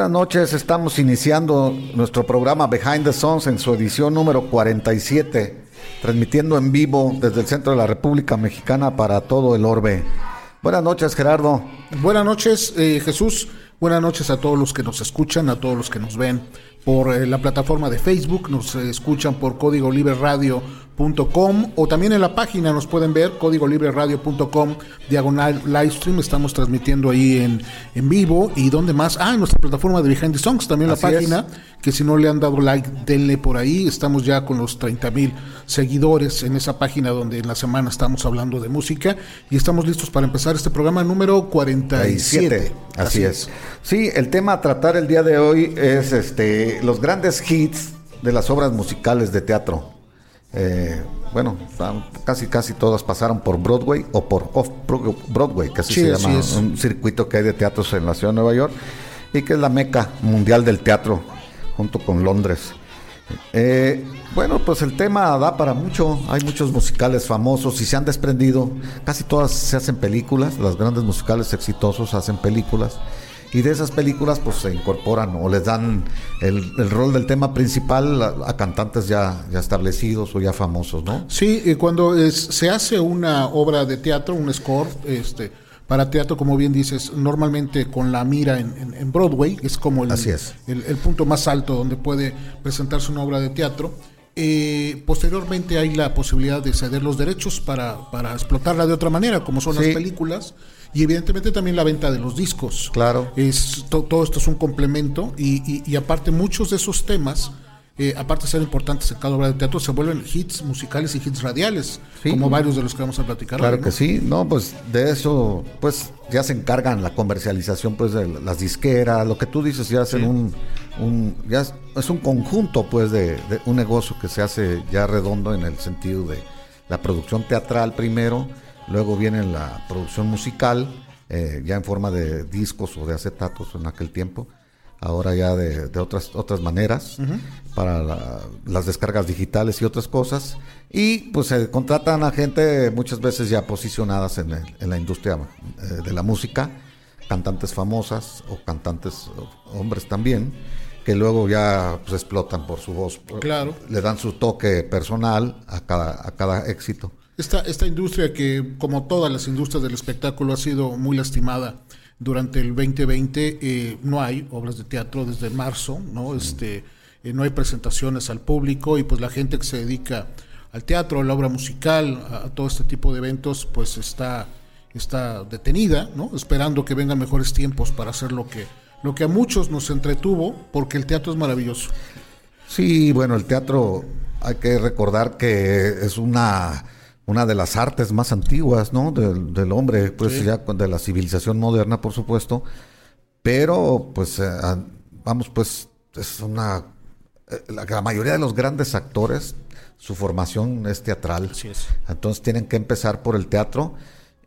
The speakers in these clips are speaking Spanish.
buenas noches. Estamos iniciando nuestro programa Behind the Songs en su edición número 47, transmitiendo en vivo desde el centro de la República Mexicana para todo el orbe. Buenas noches, Gerardo. Buenas noches, eh, Jesús. Buenas noches a todos los que nos escuchan, a todos los que nos ven por eh, la plataforma de Facebook, nos escuchan por código libre radio o también en la página nos pueden ver códigolibreradio.com diagonal livestream estamos transmitiendo ahí en, en vivo. Y donde más ah en nuestra plataforma de Behind the Songs también la página que si no le han dado like denle por ahí. Estamos ya con los 30 mil seguidores en esa página donde en la semana estamos hablando de música. Y estamos listos para empezar este programa número 47 así, así es. sí el tema a tratar el día de hoy es este los grandes hits de las obras musicales de teatro eh, bueno, casi casi todas pasaron por Broadway o por Off Broadway, que así se llama, un circuito que hay de teatros en la ciudad de Nueva York y que es la meca mundial del teatro junto con Londres. Eh, bueno, pues el tema da para mucho, hay muchos musicales famosos y se han desprendido, casi todas se hacen películas, los grandes musicales exitosos hacen películas y de esas películas pues se incorporan o les dan el, rol del tema principal a, cantantes ya, ya establecidos o ya famosos, ¿no? Sí, y cuando se hace una obra de teatro, un score, este para teatro, como bien dices, normalmente con la mira en, Broadway, es como el, el, punto más alto donde puede presentarse una obra de teatro. Eh, posteriormente hay la posibilidad de ceder los derechos para, para explotarla de otra manera, como son las películas y evidentemente también la venta de los discos. Claro. Es, todo esto es un complemento y, y, aparte muchos de esos temas, eh, aparte de ser importantes en cada obra de teatro, se vuelven hits musicales y hits radiales, como varios de los que vamos a platicar. Claro que sí, no, pues de eso, pues ya se encargan la comercialización, pues de las disqueras, lo que tú dices, ya hacen un, un, ya es, un conjunto, pues de, de un negocio que se hace ya redondo en el sentido de la producción teatral primero Luego viene la producción musical, eh, ya en forma de discos o de acetatos en aquel tiempo. Ahora ya de, otras, otras maneras, para las descargas digitales y otras cosas. Y pues se contratan a gente muchas veces ya posicionadas en, la industria eh, de la música, cantantes famosas o cantantes hombres también que luego ya pues, explotan por su voz. Claro. Le dan su toque personal a cada, a cada éxito. Esta, esta industria que, como todas las industrias del espectáculo, ha sido muy lastimada durante el 2020, eh, no hay obras de teatro desde marzo, ¿no? Este, eh, no hay presentaciones al público y pues la gente que se dedica al teatro, a la obra musical, a, todo este tipo de eventos, pues está, está detenida, ¿no? Esperando que vengan mejores tiempos para hacer lo que, lo que a muchos nos entretuvo, porque el teatro es maravilloso. Sí, bueno, el teatro hay que recordar que es una una de las artes más antiguas, ¿no? Del, hombre, pues ya de la civilización moderna, por supuesto. Pero, pues, eh, vamos, pues, es una... Eh, la, mayoría de los grandes actores, su formación es teatral. Entonces tienen que empezar por el teatro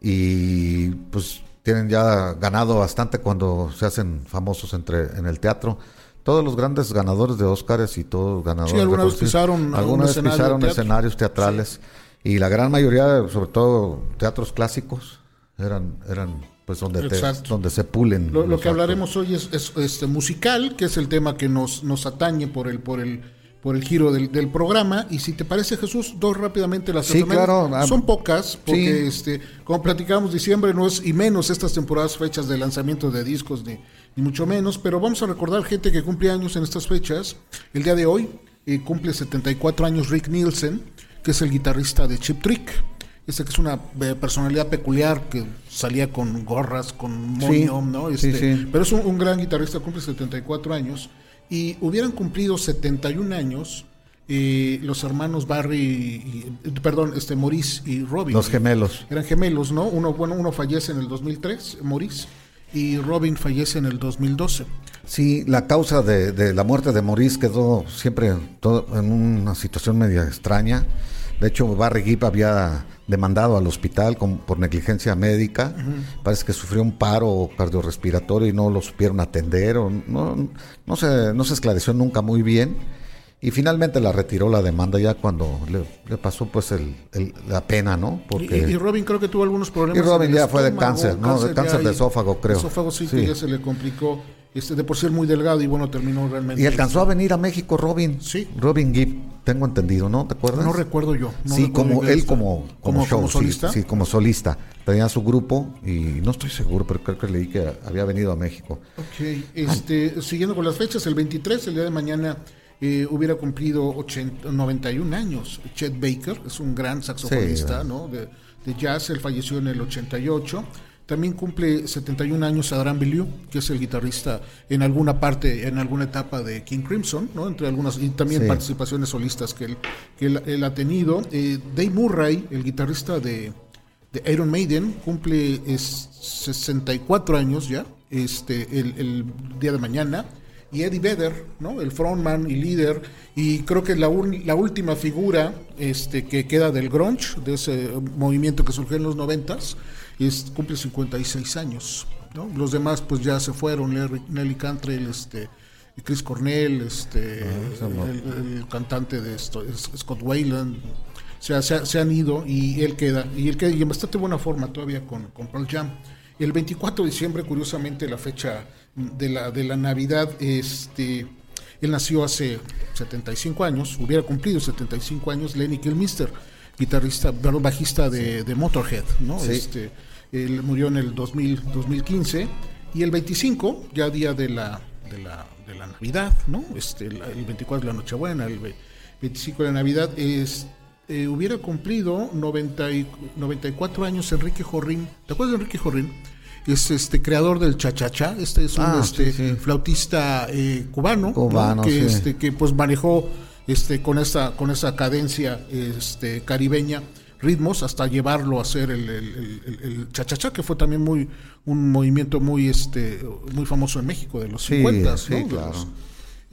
y, pues, tienen ya ganado bastante cuando se hacen famosos entre en el teatro todos los grandes ganadores de Óscares y todos los ganadores sí, alguna vez pisaron, alguna pisaron escenarios teatrales y la gran mayoría, sobre todo teatros clásicos, eran, eran pues donde, donde se pulen. Lo, que hablaremos hoy es, este musical, que es el tema que nos, nos atañe por el, por el, por el giro del, programa. Y si te parece, Jesús, dos rápidamente las sí, claro. Ah, Son pocas, porque este, como platicamos, diciembre no es, y menos estas temporadas fechas de lanzamiento de discos, ni, ni mucho menos, pero vamos a recordar gente que cumple años en estas fechas. El día de hoy eh, cumple 74 años Rick Nielsen que es el guitarrista de Chip Trick. Este que es una eh, personalidad peculiar que salía con gorras, con moño, ¿no? Este, Pero es un, gran guitarrista, cumple 74 años. Y hubieran cumplido 71 años eh, los hermanos Barry, y, perdón, este Maurice y Robin. Los gemelos. Eran gemelos, ¿no? Uno, bueno, uno fallece en el 2003, Maurice, y Robin fallece en el 2012. Sí, la causa de, la muerte de Maurice quedó siempre todo en una situación media extraña. De hecho, Barry Gibb había demandado al hospital por negligencia médica. Parece que sufrió un paro cardiorrespiratorio y no lo supieron atender. O no, no, se, no se esclareció nunca muy bien. Y finalmente la retiró la demanda ya cuando le, pasó pues el, la pena, ¿no? Porque y, Robin creo que tuvo algunos problemas. Y Robin ya fue de cáncer, ¿no? de cáncer de esófago, creo. esófago sí, que ya se le complicó. Este, de por ser muy delgado y bueno, terminó realmente. Y alcanzó a venir a México Robin. Sí. Robin Gibb, tengo entendido, ¿no? ¿Te acuerdas? No recuerdo yo. sí, como él como, como, como, solista. Sí, como solista. Tenía su grupo y no estoy seguro, pero creo que leí que había venido a México. Ok, este, siguiendo con las fechas, el 23, el día de mañana eh, hubiera cumplido 91 años. Chet Baker es un gran saxofonista ¿no? de, jazz, él falleció en el 88. También cumple 71 años Adrian Belew, que es el guitarrista en alguna parte, en alguna etapa de King Crimson, ¿no? entre algunas, y también participaciones solistas que él, él, ha tenido. Eh, Dave Murray, el guitarrista de, de Iron Maiden, cumple 64 años ya, este, el, el día de mañana y Eddie Vedder, ¿no? el frontman y líder, y creo que la, la última figura este, que queda del grunge, de ese movimiento que surgió en los noventas, es, cumple 56 años. ¿no? Los demás pues ya se fueron, Nelly Cantrell, este, Chris Cornell, este, ah, el, cantante de esto, Scott Wayland, o sea, se, han ido y él queda, y él queda y en bastante buena forma todavía con, con Pearl Jam. El 24 de diciembre, curiosamente, la fecha de la, de la Navidad, este, él nació hace 75 años, hubiera cumplido 75 años, Lenny Kilmister, guitarrista, bajista de, de Motorhead, ¿no? Este, él murió en el 2000, 2015 y el 25, ya día de la, de la, de la Navidad, ¿no? Este, el, 24 de la Nochebuena, el 25 de la Navidad, es, eh, hubiera cumplido 90 94 años Enrique Jorrín. ¿Te acuerdas de Enrique Jorrín? es este creador del cha-cha-cha, este es un ah, este, flautista eh, cubano, que este que pues manejó este con esa con esa cadencia este caribeña ritmos hasta llevarlo a hacer el, el, cha-cha-cha que fue también muy un movimiento muy este muy famoso en México de los 50 claro.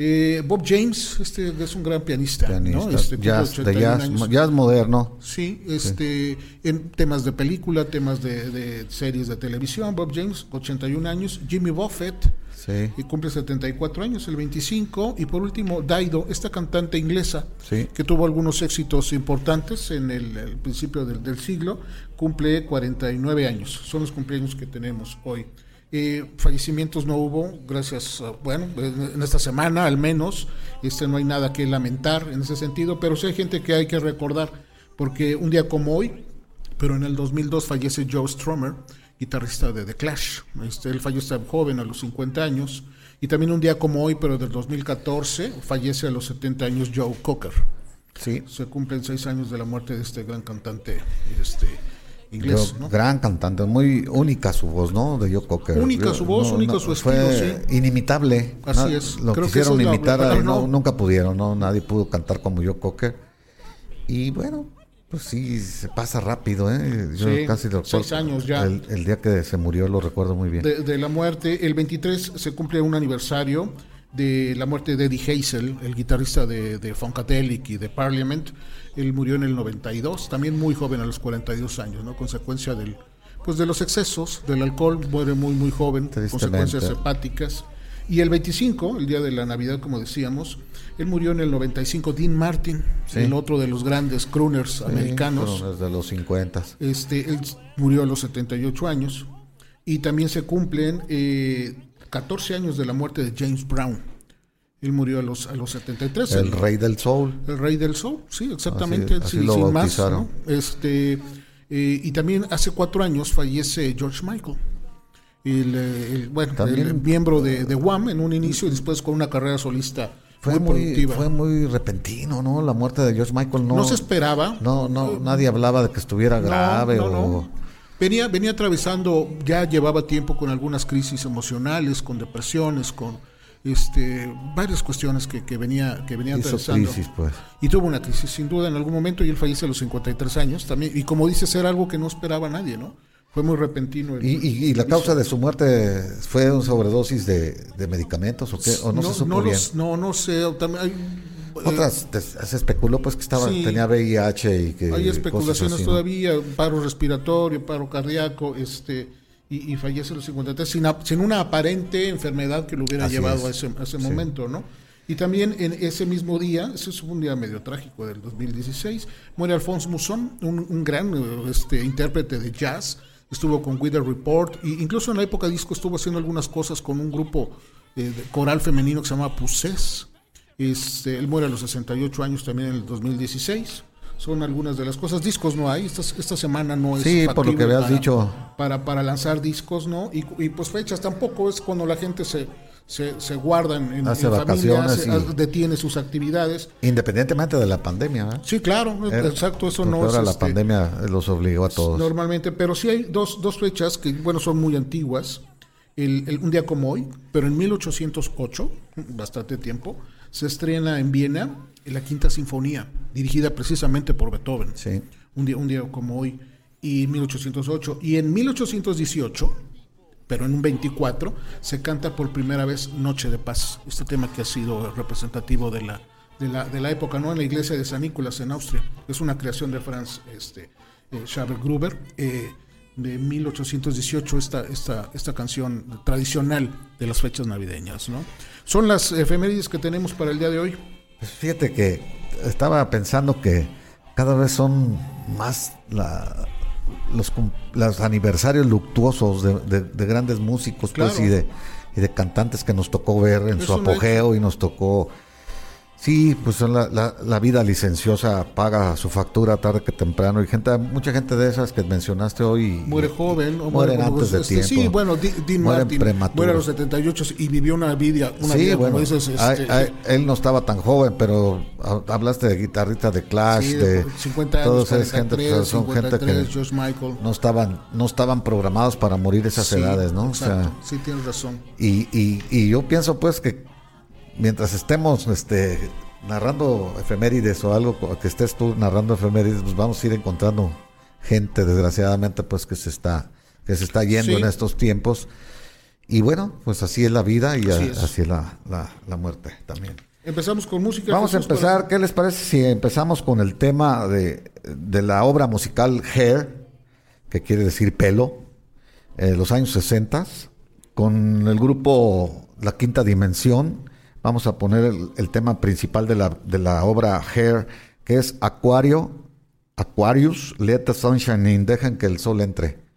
Eh, Bob James, este es un gran pianista, ¿no? Este, jazz, de jazz, moderno. Sí, este, en temas de película, temas de, series de televisión. Bob James, 81 años. Jimmy Buffett, sí. y cumple 74 años, el 25. Y por último, Daido, esta cantante inglesa que tuvo algunos éxitos importantes en el, principio del, del siglo, cumple 49 años. Son los cumpleaños que tenemos hoy. Eh, fallecimientos no hubo, gracias, bueno, en esta semana al menos, este, no hay nada que lamentar en ese sentido, pero sí hay gente que hay que recordar, porque un día como hoy, pero en el 2002 fallece Joe Strummer, guitarrista de The Clash, este, él falleció joven a los 50 años, y también un día como hoy, pero del 2014, fallece a los 70 años Joe Cocker. Sí. Se cumplen seis años de la muerte de este gran cantante, este inglés. Gran cantante, muy única su voz, ¿no? De Joe Cocker. Única su voz, única su estilo, fue inimitable. Así es. Lo quisieron imitar, no, nunca pudieron, ¿no? Nadie pudo cantar como Joe Cocker. Y bueno, pues sí, se pasa rápido, ¿eh? Yo casi lo Seis años ya. El, día que se murió lo recuerdo muy bien. De, de la muerte, el 23 se cumple un aniversario de la muerte de Eddie Hazel, el guitarrista de, de Funkadelic y de Parliament. Él murió en el 92, también muy joven, a los 42 años, ¿no? Consecuencia del, pues de los excesos, del alcohol, muere muy, muy joven, consecuencias hepáticas. Y el 25, el día de la Navidad, como decíamos, él murió en el 95, Dean Martin, el otro de los grandes crooners americanos. Desde los 50. Este, él murió a los 78 años. Y también se cumplen eh, 14 años de la muerte de James Brown. Él murió a los, a los 73. El, rey del soul. El rey del soul, sí, exactamente. sin más. Este, eh, y también hace cuatro años fallece George Michael. El, bueno, el miembro de, de, Wham en un inicio y después con una carrera solista fue muy, productiva. Fue muy repentino, ¿no? La muerte de George Michael no, no se esperaba. No, no, nadie hablaba de que estuviera grave o Venía, venía atravesando, ya llevaba tiempo con algunas crisis emocionales, con depresiones, con este, varias cuestiones que, que venía, que venía atravesando. crisis, pues. Y tuvo una crisis, sin duda, en algún momento, y él fallece a los 53 años también. Y como dices, era algo que no esperaba nadie, ¿no? Fue muy repentino. ¿Y, y, la causa de su muerte fue una sobredosis de, de medicamentos o qué? ¿O no, no se supo no, bien? Los, no, no sé. También hay, Otras, se especuló pues que estaba, Sí. tenía VIH y que... Hay especulaciones así, ¿no? todavía, paro respiratorio, paro cardíaco, este, y, y fallece a los 53 sin, sin una aparente enfermedad que lo hubiera Así llevado es. a ese, a ese Sí. momento, ¿no? Y también en ese mismo día, ese es un día medio trágico del 2016, muere Alphonse Mousson, un, un gran eh, este, intérprete de jazz, estuvo con With the Report, e incluso en la época disco estuvo haciendo algunas cosas con un grupo eh, de coral femenino que se llama Pusés. Este, él muere a los 68 años también en el 2016. Son algunas de las cosas. Discos no hay. Esta, esta semana no es. Sí, por lo que habías para- dicho. Para, para lanzar discos, ¿no? Y, y, pues fechas tampoco. Es cuando la gente se, se, se guarda en, Hace en familia, vacaciones hace- y- detiene sus actividades. Independientemente de la pandemia, ¿verdad? Sí, claro. Era- exacto. Eso no es. ahora la este, pandemia los obligó a todos. Normalmente, pero sí hay dos, dos fechas que, bueno, son muy antiguas. El, el- un día como hoy, pero en 1808, bastante tiempo, se estrena en Viena la Quinta Sinfonía, dirigida precisamente por Beethoven. Sí. Un día, un día como hoy, y 1808. Y en 1818, pero en un 24, se canta por primera vez Noche de Paz, este tema que ha sido representativo de la, de la, de la época, ¿no? En la iglesia de San Nicolás, en Austria. Es una creación de Franz este, eh, Gruber, eh, de 1818, esta, esta, esta canción tradicional de las fechas navideñas, ¿no? Son las efemérides que tenemos para el día de hoy. Pues fíjate que estaba pensando que cada vez son más la- los, los aniversarios luctuosos de, de- de grandes músicos pues, y, de, y de cantantes que nos tocó ver en Es su apogeo y nos tocó... Sí, pues son la, la- la vida licenciosa paga su factura tarde que temprano y gente, mucha gente de esas que mencionaste hoy Muere joven o mueren muere antes de este, tiempo. Sí, bueno, Dean Martin prematuros. muere a los 78 y vivió una vida, una sí, vida bueno, como dices, este, él no estaba tan joven, pero hablaste de guitarrita de Clash, sí, de 50 años, todos es 43, gente, pues, son gente 53, que George Michael. no estaban, no estaban programados para morir esas Sí, edades, ¿no? O exacto, sea, sí, tienes razón. y, y, y yo pienso pues que mientras estemos este narrando efemérides o algo que estés tú narrando efemérides, pues vamos a ir encontrando gente, desgraciadamente, pues que se está, que se está yendo Sí. en estos tiempos. Y bueno, pues así es la vida y Así a- es. así es la, la, la muerte también. Empezamos con música. Vamos a empezar, ¿qué les parece si empezamos con el tema de, de la obra musical Hair, que quiere decir pelo, eh, los años 60, con el grupo La Quinta Dimensión. Vamos a poner el, el tema principal de la, de la obra Hair, que es Acuario, Aquarius, Let the Sunshine In, dejen que el sol entre.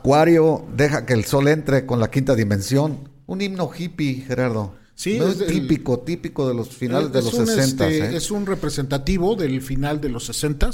Acuario, deja que el sol entre con la quinta dimensión. Un himno hippie, Gerardo. Sí, No es típico, típico de los finales de los un, 60. este, Es un representativo del final de los 60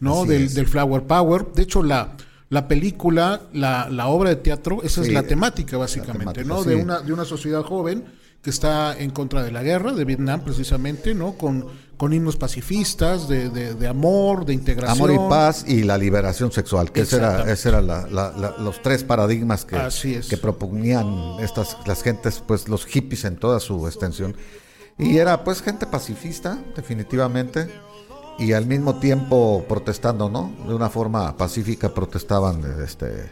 ¿no? Del, Flower Power. De hecho, la, la película, la, la obra de teatro, esa es la temática, básicamente, temática, ¿no? sí. De, una, de una sociedad joven que está en contra de la guerra, de Vietnam, precisamente, ¿no? Con, con himnos pacifistas, de, de, de amor, de integración. Amor y paz y la liberación sexual, que ese era, ese era la- la- la- los tres paradigmas que, Así es. que proponían estas las gentes, pues los hippies en toda su extensión. Y era pues gente pacifista, definitivamente, y al mismo tiempo protestando, ¿no? De una forma pacífica protestaban este,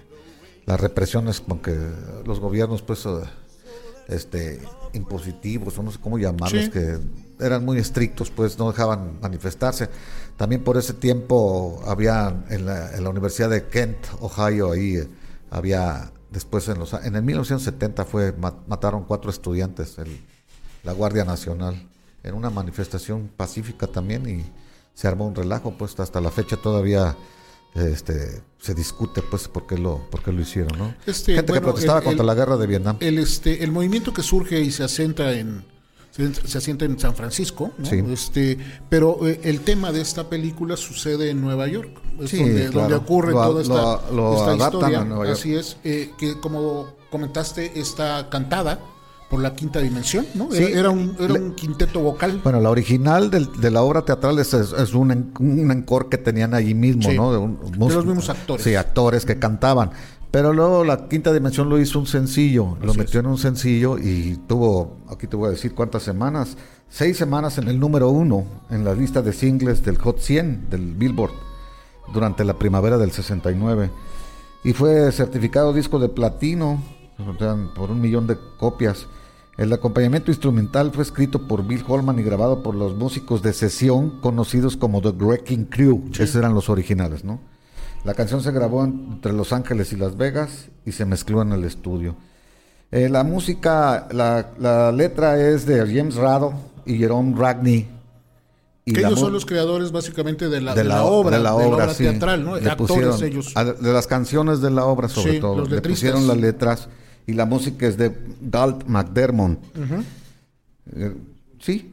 las represiones con que los gobiernos, pues, eh, este, impositivos, o no sé cómo llamarlos, Sí. que eran muy estrictos, pues no dejaban manifestarse. También por ese tiempo había en la, en la Universidad de Kent, Ohio, ahí eh, había, después en los en el 1970 fue, ma- mataron cuatro estudiantes, el- la Guardia Nacional, en una manifestación pacífica también y se armó un relajo, pues hasta la fecha todavía este se discute pues por qué lo, por qué lo hicieron, ¿no? Este, Gente bueno, que protestaba el- contra el- la guerra de Vietnam. el este el movimiento que surge y se asienta en se, se asienta en San Francisco ¿no? Sí. este pero eh, el tema de esta película sucede en Nueva York es Sí, donde, claro. donde ocurre Lo- toda esta, lo- lo esta historia a Nueva York. así es eh, que como comentaste está cantada por la quinta dimensión no Sí. era, era un era Le- un quinteto vocal Bueno, la original del- de la obra teatral es, es- es un, un encore que tenían allí mismo, Sí, ¿no? De, un- de mus- los mismos actores. Sí, actores que cantaban. Pero luego la quinta dimensión lo hizo un sencillo, lo metió en un sencillo y tuvo, aquí te voy a decir cuántas semanas, seis semanas en el número uno en la lista de singles del Hot 100 del Billboard durante la primavera del 69 y fue certificado disco de platino por un millón de copias. El acompañamiento instrumental fue escrito por Bill Holman y grabado por los músicos de sesión conocidos como The Wrecking Crew. Esos eran los originales, ¿no? La canción se grabó en- entre Los Ángeles y Las Vegas y se mezcló en el estudio. Eh, la música, la, la letra es de James Rado y Jerome Ragney. Y que ellos son los creadores básicamente de la, de de la, obra de la obra, sí. teatral no Le actores pusieron- ellos a- de las canciones de la obra sobre Sí, todo los le pusieron las letras y la música es de Dalt McDermott Eh, sí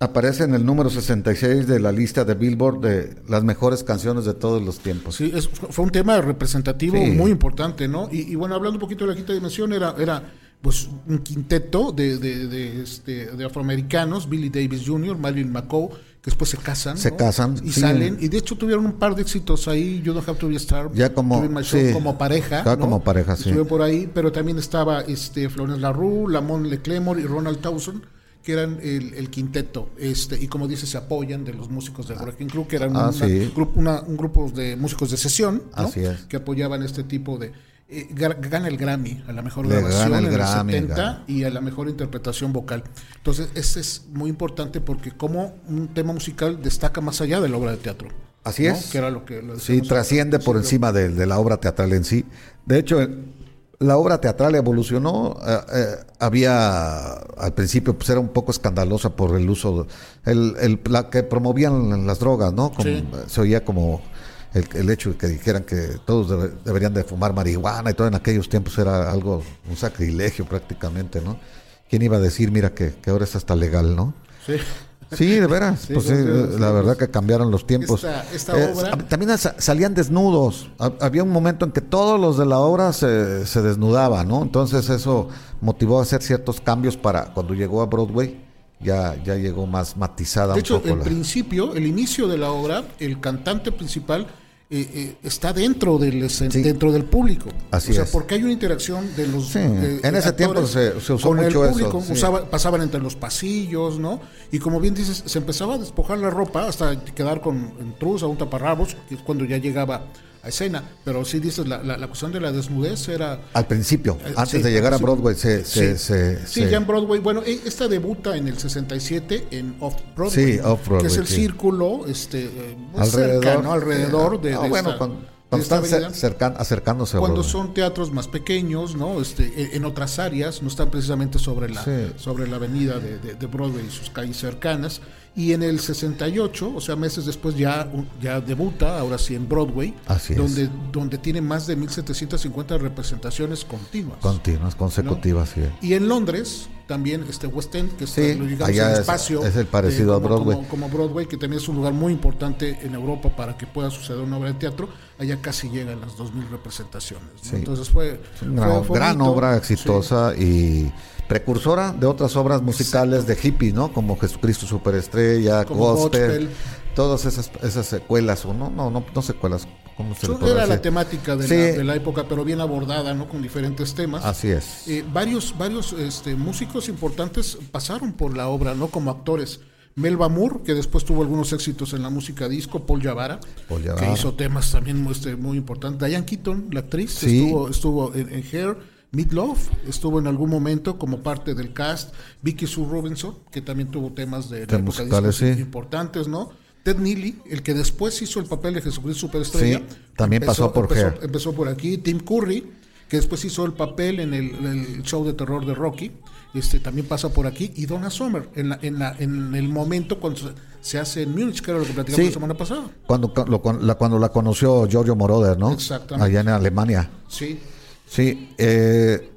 aparece en el número 66 de la lista de Billboard de las mejores canciones de todos los tiempos Sí, es- fue un tema representativo Sí. muy importante, ¿no? Y, y bueno, hablando un poquito de la quinta dimensión, era, era pues un quinteto de, de, de, este, de afroamericanos, Billy Davis Jr., Marilyn McCoy, que después se casan. Se ¿no? casan, Y sí. salen, y de hecho tuvieron un par de éxitos ahí, You Don't Have to Be a Star, Ya como- sí. como pareja. Ya ¿no? como pareja, sí. Estuvieron por ahí, pero también estaba este, Florence LaRue, Lamont LeClemore y Ronald Towson que eran el, el quinteto, este, y como dice, se apoyan de los músicos del Wrecking Crew, que eran Ah, una- sí. grupo, una- un grupo de músicos de sesión, ¿no? Así es. que apoyaban este tipo de... eh, ga- gana el Grammy a la mejor Le grabación el en Grammy, el 70 gana. y a la mejor interpretación vocal. Entonces, este es muy importante porque como un tema musical destaca más allá de la obra de teatro. Así ¿no? es. Que era lo que lo Sí, trasciende por encima de, de la obra teatral en sí. De hecho, eh, la obra teatral evolucionó. eh, eh, había, al principio, pues era un poco escandalosa por el uso, el, el- la que promovían las drogas, ¿no? Como- Sí. Se oía como el, el hecho de que dijeran que todos debe- deberían de fumar marihuana y todo en aquellos tiempos era algo, un sacrilegio prácticamente, ¿no? ¿Quién iba a decir, mira, que, que ahora es hasta legal, ¿no? Sí. Sí, de veras. Sí, pues sí, la verdad que cambiaron los tiempos. Esta- esta Eh, obra- también sa- salían desnudos. Ha- Había un momento en que todos los de la obra se, se desnudaban, ¿no? Entonces eso motivó a hacer ciertos cambios para cuando llegó a Broadway. Ya, ya llegó más matizada De un hecho, poco la- principio, el inicio de la obra, el cantante principal eh, eh, está dentro del Sí. dentro del público. Así o sea, es. porque hay una interacción de los Sí, eh, en ese tiempo se- se usó el mucho eso, público, sí. usaba- pasaban entre los pasillos, ¿no? Y como bien dices, se empezaba a despojar la ropa hasta quedar con en truz, a un taparrabos, que es cuando ya llegaba a escena. Pero sí dices, la, la, la cuestión de la desnudez era Al principio, Eh, antes sí, de llegar a. Broadway, se... Sí. se- Sí, se- ya en Broadway. Bueno, eh, esta debuta en el 67 en Off-Broadway. Que es el círculo este, eh, muy alrededor, cercano, alrededor de, No, de bueno, esta- con- Cuando están avenida, cercan- acercándose a cuando Broadway. son teatros más pequeños, ¿no? Este, en- en otras áreas, no están precisamente sobre la, Sí. sobre la avenida de, de- de Broadway y sus calles cercanas. Y en el 68, o sea, meses después ya, ya debuta, ahora sí en Broadway, Así donde, donde tiene más de 1750 representaciones continuas. Continuas, consecutivas, sí. Y en Londres, también este West End, que es Sí, digamos, allá el es- espacio. es el parecido a como- Broadway. Como, como Broadway, que también es un lugar muy importante en Europa para que pueda suceder una obra de teatro. Allá casi llegan las 2.000 representaciones. ¿no? Sí. Entonces fue. Una fue- gran bonito. obra exitosa y precursora de otras obras musicales de hippie, ¿no? Como Jesucristo Superestrella, Como Gospel, Gospel. todas esas, esas secuelas, o no, no, no, no secuelas, ¿cómo se Eso Era la temática de, Sí. la, de la época, pero bien abordada, ¿no? Con diferentes temas. Así es. Eh, varios varios este, músicos importantes pasaron por la obra, ¿no? Como actores. Melba Moore, que después tuvo algunos éxitos en la música disco, Paul Yavara, Paul Yavara. que hizo temas también muy, este, muy importantes. Diane Keaton, la actriz, Sí. estuvo, estuvo en, en Hair, Meat Love, estuvo en algún momento como parte del cast. Vicky Sue Robinson, que también tuvo temas de, De musicales, sí. importantes, ¿no? Ted Neely, el que después hizo el papel de Jesucristo Superestrella. Sí, también pasó por empezó, empezó por aquí. Tim Curry, que después hizo el papel en el, show de terror de Rocky, este también pasa por aquí. Y Donna Summer, en, la, en, la, en el momento cuando se, hace en Múnich, que era lo que platicamos Sí. la semana pasada. Cuando, lo- la, cuando la conoció Giorgio Moroder, ¿no? Exactamente. Allá en Alemania. Sí, Sí, eh,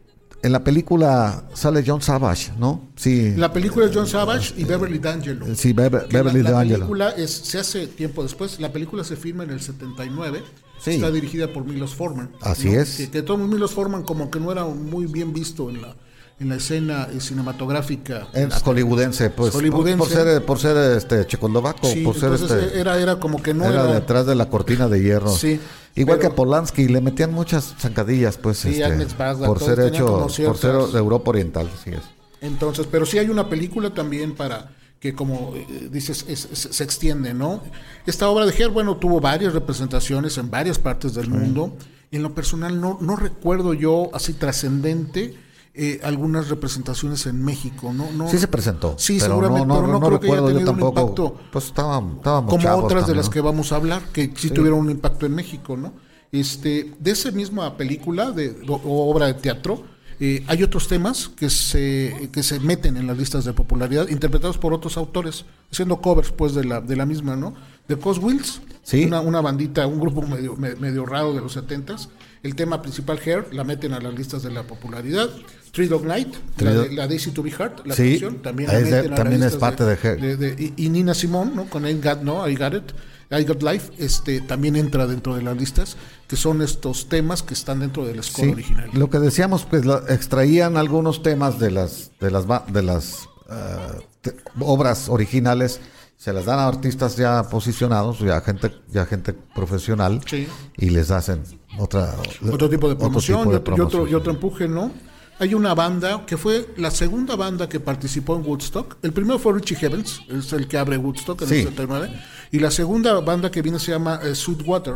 en la película sale John Savage, ¿no? Sí. La película es John Savage y Beverly D'Angelo. Sí, Beverly la, la D'Angelo. película es, se hace tiempo después. La película se firma en el 79. Sí. Está dirigida por Milos Forman. Así ¿no? es. Que, que todo Milos Forman como que no era muy bien visto en la, en la escena eh, cinematográfica. En este, hollywoodense, pues. por- Hollywoodense. Por, ser, por ser este, checoslovaco, sí, por ser este. era, era como que no era, era... detrás de la cortina de hierro. Sí, Igual pero- que a Polanski, le metían muchas zancadillas, pues, Sí, este, por ser hecho, por ser de Europa Oriental, así es. Entonces, pero sí hay una película también para que como eh, dices es- es- se extiende, ¿no? Esta obra de Her, bueno, tuvo varias representaciones en varias partes del mundo. En lo personal no, no recuerdo yo así trascendente eh, algunas representaciones en México, ¿no? no Sí se presentó. Sí, pero seguramente, no, no, pero no, no creo que haya recuerdo yo tenido un tampoco. impacto Pues estábamos, estábamos como otras de las que vamos a hablar, que sí, tuvieron un impacto en México, ¿no? Este, de esa misma película de, o, obra de teatro, eh, hay otros temas que se, que se meten en las listas de popularidad, interpretados por otros autores, haciendo covers pues de la, de la misma, ¿no? The Coswills, Sí. una, una bandita, un grupo medio, me- medio raro de los setentas. El tema principal, Hair, la meten a las listas de la popularidad. Three Dog Night, la, Three de, Dog- la Daisy to be Heart, la Sí, canción, también la de- también es parte de de- de- y, Nina Simón, ¿no? Con I Got, ¿no? I Got It, I Got Life, este, también entra dentro de las listas, que son estos temas que están dentro del score Sí, original. Lo que decíamos, pues la- extraían algunos temas de las de las de las ah, te- obras originales, se las dan a artistas ya posicionados, ya gente ya gente profesional Sí. y les hacen otra Otro tipo de promoción tipo y, de otro, y otro- promoción. y otro empuje, ¿no? Hay una banda que fue la segunda banda que participó en Woodstock. El primero fue Richie Heavens, es el que abre Woodstock en Sí. el 79. Y la segunda banda que viene se llama eh, Sweetwater.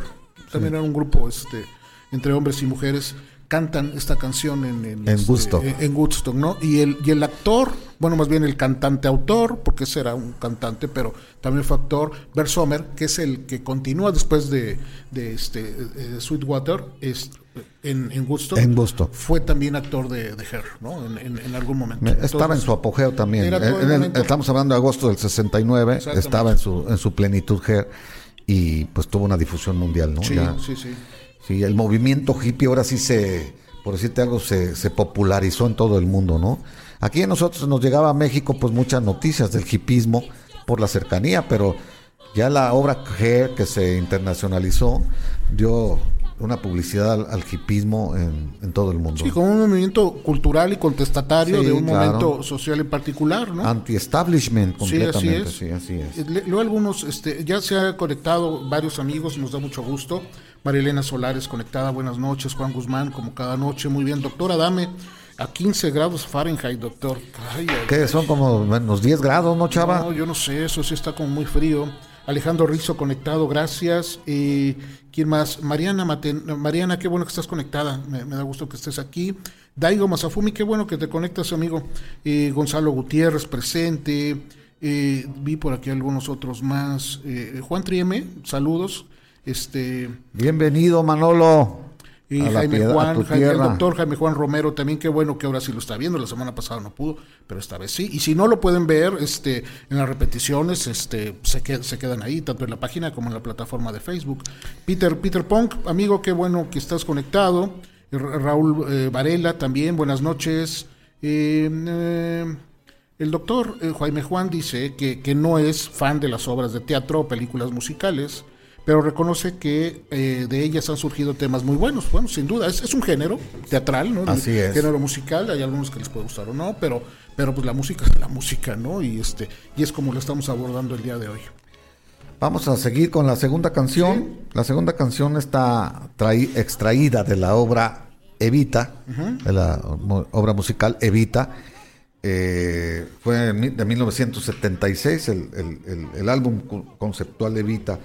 También era un grupo este, entre hombres y mujeres. Cantan esta canción en, en, En este, Woodstock. en- en Woodstock, ¿no? Y el, y el actor, bueno, más bien el cantante-autor, porque ese era un cantante, pero también fue actor, Bert Sommer, que es el que continúa después de, de este, eh, Sweetwater es, en, en Woodstock. En Woodstock. Fue también actor de, de Hair, ¿no? En, algún momento. Me- Estaba en su apogeo también. El estamos hablando de agosto del 69, Exactamente. estaba en su en su plenitud Hair, y pues tuvo una difusión mundial, ¿no? Sí, Ya- sí, sí. Sí, el movimiento hippie ahora sí se, por decirte algo, se, se popularizó en todo el mundo, ¿no? Aquí a nosotros nos llegaba a México pues muchas noticias del hipismo por la cercanía, pero ya la obra Hair que se internacionalizó dio una publicidad al, al hipismo en, en todo el mundo. Sí, como un movimiento cultural y contestatario Sí, de un claro. momento social en particular, ¿no? Anti-establishment Sí, así completamente, es. sí, así es. Eh, Luego algunos, este, ya se han conectado varios amigos, nos da mucho gusto. Marilena Solares conectada, buenas noches. Juan Guzmán, como cada noche, muy bien. Doctora, dame a 15 grados Fahrenheit, doctor. Ay, ay, Que son como menos 10 grados, ¿no, chava? No, yo no sé, eso sí está como muy frío. Alejandro Rizo conectado, gracias. Eh, ¿Quién más? Mariana Maten- Mariana, qué bueno que estás conectada. Me, me da gusto que estés aquí. Daigo Masafumi, qué bueno que te conectas, amigo. Eh, Gonzalo Gutiérrez, presente. Eh, vi por aquí algunos otros más. Eh, Juan Trieme, saludos. Este, Bienvenido, Manolo. y a Jaime Juan, Jaime- el doctor Jaime Juan Romero también, qué bueno que ahora sí lo está viendo, la semana pasada no pudo, pero esta vez sí. Y si no lo pueden ver este, en las repeticiones, este, se, qued- se quedan ahí, tanto en la página como en la plataforma de Facebook. Peter, Peter Punk, amigo, qué bueno que estás conectado. Raúl eh, Varela también, buenas noches. Eh, eh, el doctor Jaime Juan dice que, que no es fan de las obras de teatro o películas musicales, pero reconoce que eh, de ellas han surgido temas muy buenos. Bueno, sin duda, es, es un género teatral, ¿no? Así es. Género musical, hay algunos que les puede gustar o no, pero, pero pues la música es la música, ¿no? Y, este, y es como lo estamos abordando el día de hoy. Vamos a seguir con la segunda canción. La segunda canción está traí- extraída de la obra Evita, de la obra musical Evita. Eh, fue de 1976 el, el- el- el álbum co- conceptual Evita.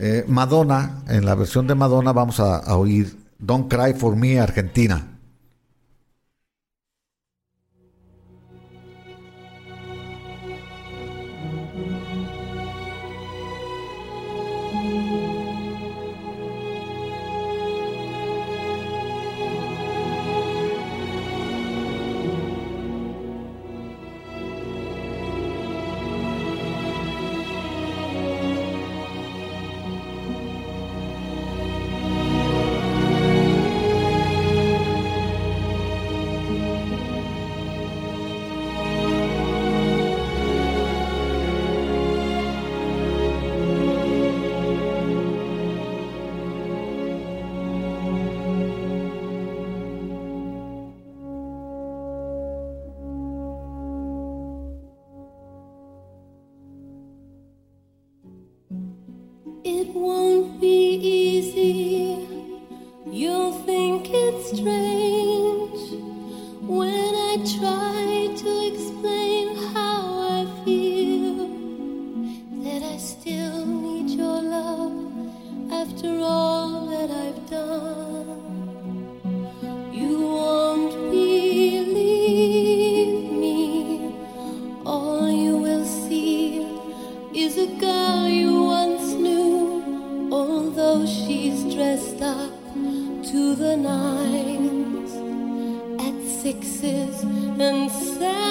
Eh, Madonna, en la versión de Madonna vamos a, a oír Don't Cry for Me Argentina. fixes and sad.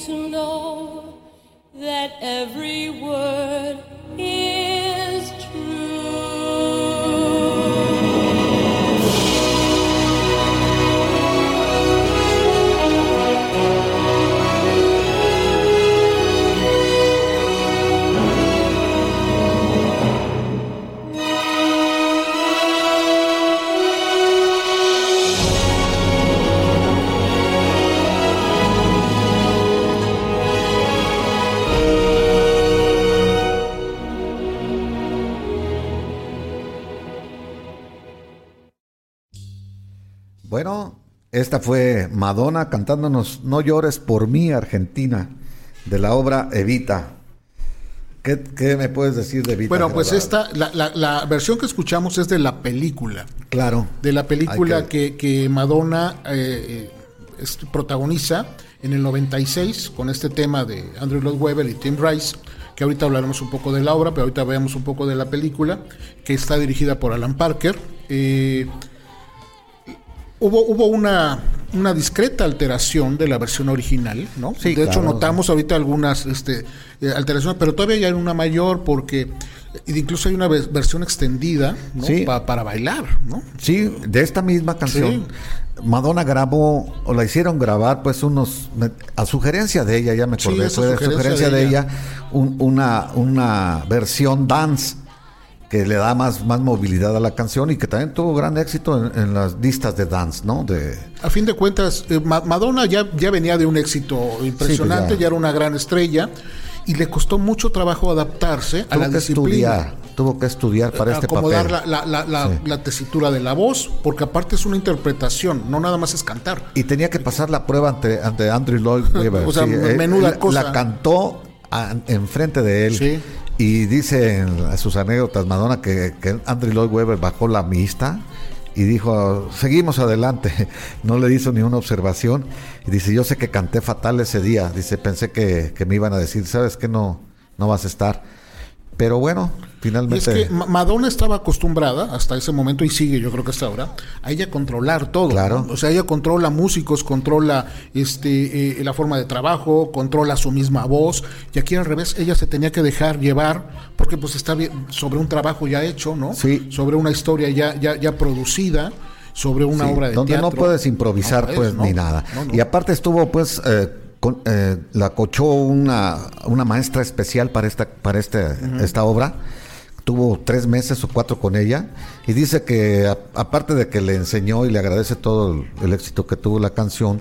To know that every word esta fue Madonna cantándonos No llores por mí, Argentina, de la obra Evita. ¿Qué, qué me puedes decir de Evita? Bueno, pues esta, la, la- la versión que escuchamos es de la película. Claro. De la película que, que Madonna eh, eh, es- protagoniza en el 96 con este tema de Andrew Lloyd Webber y Tim Rice, que ahorita hablaremos un poco de la obra, pero ahorita veamos un poco de la película, que está dirigida por Alan Parker. Eh, hubo, hubo una, una discreta alteración de la versión original, ¿no? Sí, de hecho, claro. notamos ahorita algunas este, eh, alteraciones, pero todavía hay una mayor porque incluso hay una ve- versión extendida ¿no? Sí. Pa- para bailar, ¿no? Sí, de esta misma canción. Madonna grabó, o la hicieron grabar, pues unos, a sugerencia de ella, ya me acordé, fue de sugerencia sugerencia de de ella. ella, un- una, una versión dance que le da más, más movilidad a la canción y que también tuvo gran éxito en, en las listas de dance, ¿no? De, A fin de cuentas, eh, Ma- Madonna ya, ya venía de un éxito impresionante, pues ya. ya era una gran estrella y le costó mucho trabajo adaptarse a tuvo la que disciplina. estudiar, tuvo que estudiar para este acomodar papel. la, la- la- la- Sí. la tesitura de la voz, porque aparte es una interpretación, no nada más es cantar. Y tenía que pasar la prueba ante, ante Andrew Lloyd Webber. O sea, eh, menuda la- cosa. La cantó a- enfrente de él. Sí. Y dice en sus anécdotas Madonna que, que Andrew Lloyd Webber bajó la mista y dijo, seguimos adelante. No le hizo ni una observación. Y dice, yo sé que canté fatal ese día. Dice, pensé que, que me iban a decir, ¿sabes qué? No, no vas a estar. Pero bueno, Y es finalmente... que Ma- Madonna estaba acostumbrada hasta ese momento y sigue, yo creo que hasta ahora, a ella controlar todo. Claro. ¿no? O sea, ella controla músicos, controla este eh, la forma de trabajo, controla su misma voz. Y aquí al revés, ella se tenía que dejar llevar porque pues está bien- sobre un trabajo ya hecho, ¿no? Sí. Sobre una historia ya ya, ya producida, sobre una Sí, obra de donde teatro. no puedes improvisar No pues ni nada No, y aparte estuvo pues eh, con- eh, la cochó una una maestra especial para esta para este esta obra tuvo tres meses o cuatro con ella y dice que a- aparte de que le enseñó y le agradece todo el, el éxito que tuvo la canción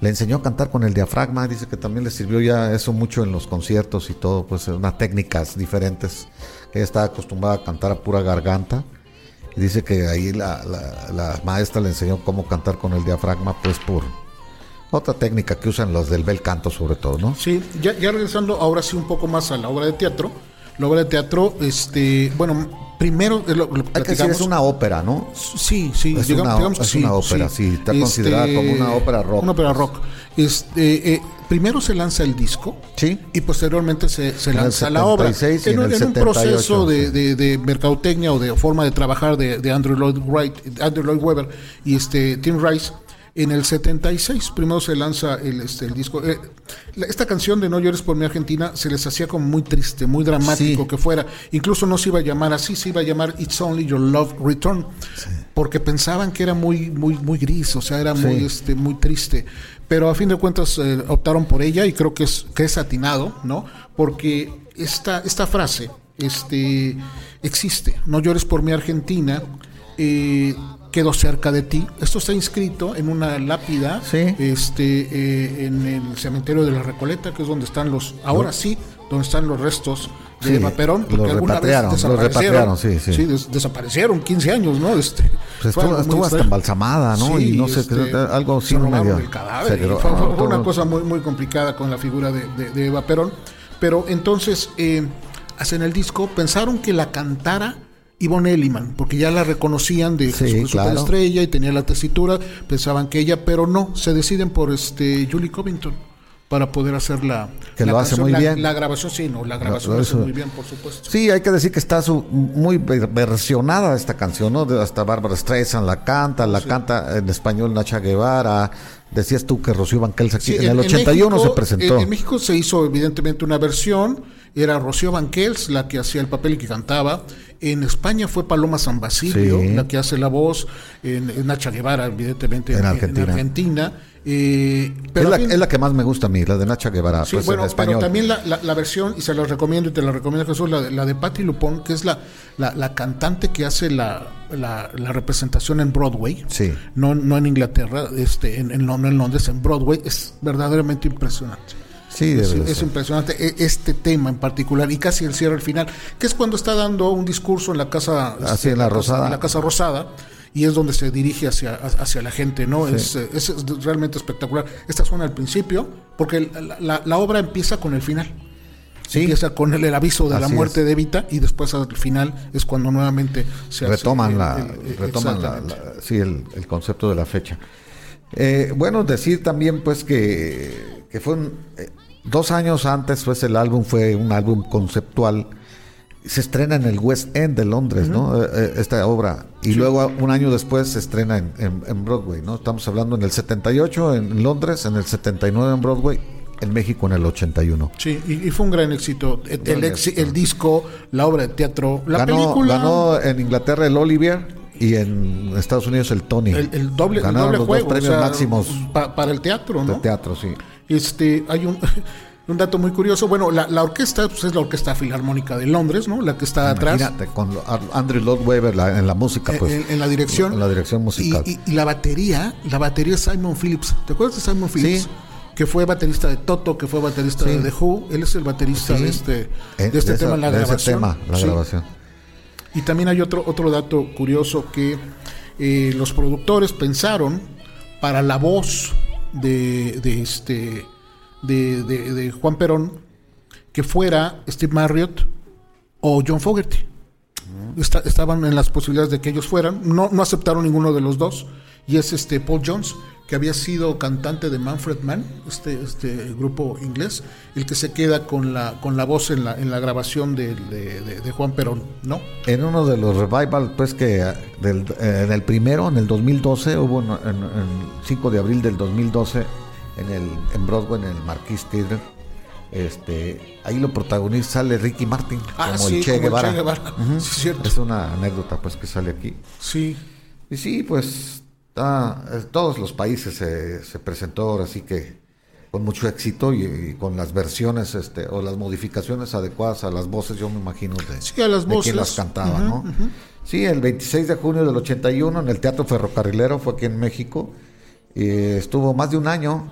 le enseñó a cantar con el diafragma dice que también le sirvió ya eso mucho en los conciertos y todo pues unas técnicas diferentes ella estaba acostumbrada a cantar a pura garganta y dice que ahí la, la- la maestra le enseñó cómo cantar con el diafragma, pues por otra técnica que usan los del bel canto sobre todo, ¿no? Sí, ya, ya regresando ahora sí un poco más a la obra de teatro. La obra de teatro, este, bueno, primero eh, lo, lo Hay que decir, platicamos. es una ópera, ¿no? Sí, sí, Es digamos, una- digamos que es sí, una ópera, sí, está considerada como una ópera rock, Una ópera rock. Este, eh, primero se lanza el disco Sí. y posteriormente se, se lanza la obra. 76 y en un, el en un 78, proceso de, de mercadotecnia o de forma de trabajar de, de Andrew Lloyd Wright, Andrew Lloyd Webber y este Tim Rice. En el 76 primero se lanza el, este, el disco. Eh, la- esta canción de No llores por mi Argentina se les hacía como muy triste, muy dramático Sí. que fuera. Incluso no se iba a llamar así, se iba a llamar It's Only Your Love Return, porque pensaban que era muy, muy, muy gris, o sea, era muy, este, muy triste. Pero a fin de cuentas eh, optaron por ella y creo que es, que es atinado, ¿no? Porque esta, esta frase este, existe. No llores por mi Argentina. eh, quedo cerca de ti. Esto está inscrito en una lápida Sí. este, eh, en el cementerio de la Recoleta, que es donde están los, ahora sí, donde están los restos de Sí, Eva Perón, porque los alguna vez repatriaron, los desaparecieron. repatriaron, sí, sí. des- desaparecieron 15 años, ¿no? Este, Pues estuvo, estuvo hasta embalsamada, ¿no? y no sé, este, algo así medio. el cadáver. ro- fue, una cosa muy, muy complicada con la figura de, de- de Eva Perón. Pero entonces eh, hacen el disco, pensaron que la cantara Yvonne Elliman, porque ya la reconocían de Sí, Jesús claro. Estrella y tenía la tesitura, pensaban que ella, pero no, se deciden por este Julie Covington para poder hacer la, Que la lo hace muy la- bien. La grabación, sí, no, la grabación lo lo hace muy bien, por supuesto. Sí, hay que decir que está su- muy ver- versionada esta canción, ¿no? Hasta Bárbara Streisand la canta, la canta en español Nacha Guevara. Decías tú que Rocío Banquels aquí Sí, en, el 81 México, se presentó. En, en México se hizo evidentemente una versión, era Rocío Banquels la que hacía el papel y que cantaba. En España fue Paloma San Basilio Sí. la que hace la voz, en, en Nacha Guevara evidentemente En en, Argentina. Argentina. Eh, pero es, la, a fin- es la que más me gusta a mí, la de Nacha Guevara, Sí, pues bueno, en español. pero también la, la- la versión, y se la recomiendo y te la recomiendo Jesús, la, de- la de Patti Lupón, que es la, la, cantante que hace la, representación en Broadway, Sí. no, no en Inglaterra, este, en, en, Lon- en Londres, en Broadway, es verdaderamente impresionante. Sí, Es, es impresionante e- este tema en particular y casi el cierre al final, que es cuando está dando un discurso en la casa, Así, en la Rosada. en la casa rosada y es donde se dirige hacia, hacia la gente, ¿no? Es, eh, es, es realmente espectacular. Esta suena al principio, porque la, la- la obra empieza con el final. Sí. Empieza con el, el aviso de la Así muerte es. de Evita y después al final es cuando nuevamente se hace retoman el- la, el- el- retoman la, la- sí, el, el concepto de la fecha. Eh, bueno, decir también pues que, que fue un- eh, dos años antes, pues el álbum fue un álbum conceptual. Se estrena en el West End de Londres, ¿no? Eh, eh, esta obra. Y luego un año después se estrena en, en- en Broadway, ¿no? Estamos hablando en el 78 en Londres, en el 79 en Broadway, en México en el 81. Sí, y, y fue un gran éxito. El, el el disco, la obra de teatro, la ganó, película. ganó en Inglaterra el Olivier y en Estados Unidos el Tony. el, el doble, el Ganaron doble los juego. dos premios o sea, máximos pa- para el teatro, de ¿no? teatro, sí. Este, hay un, un dato muy curioso. Bueno, la, la orquesta pues, es la Orquesta Filarmónica de Londres, ¿no? La que está atrás. Imagínate, con lo- a- Andrew Lloyd Webber la- en la música, pues. en, en la dirección. En la dirección musical. Y, y- y la batería, la batería es Simon Phillips. ¿Te acuerdas de Simon Phillips? Sí. Que fue baterista de Toto, que fue baterista Sí. de The Who. Él es el baterista Sí. de este, Eh, de este esa- tema en la de grabación. tema, la Sí. grabación. Y también hay otro, otro dato curioso que eh, los productores pensaron para la voz de, de este de, de- Juan Perón que fuera Steve Marriott o John Fogerty. Esta- estaban en las posibilidades de que ellos fueran. No, no aceptaron ninguno de los dos. Y es este Paul Jones, que había sido cantante de Manfred Mann, este, este grupo inglés, el que se queda con la, con la voz en la, en la grabación de, de- Juan Perón, ¿no? En uno de los revival, pues que eh, del, eh, en el primero, en el 2012, hubo en- en 5 de abril del 2012, en el en Broadway, en el Marquis Theater, este, ahí lo protagoniza, sale Ricky Martin, Ah, como sí, el Che como el Guevara. Che Guevara. Ujú. Sí, es cierto. Es una anécdota, pues, que sale aquí. Sí. Y sí, pues eh, todos los países se, se presentó ahora sí que con mucho éxito y, y con las versiones este, o las modificaciones adecuadas a las voces, yo me imagino de, Sí, a las de voces. quién las cantaba, ¿no? Sí, el 26 de junio del 81 en el Teatro Ferrocarrilero, fue aquí en México, y estuvo más de un año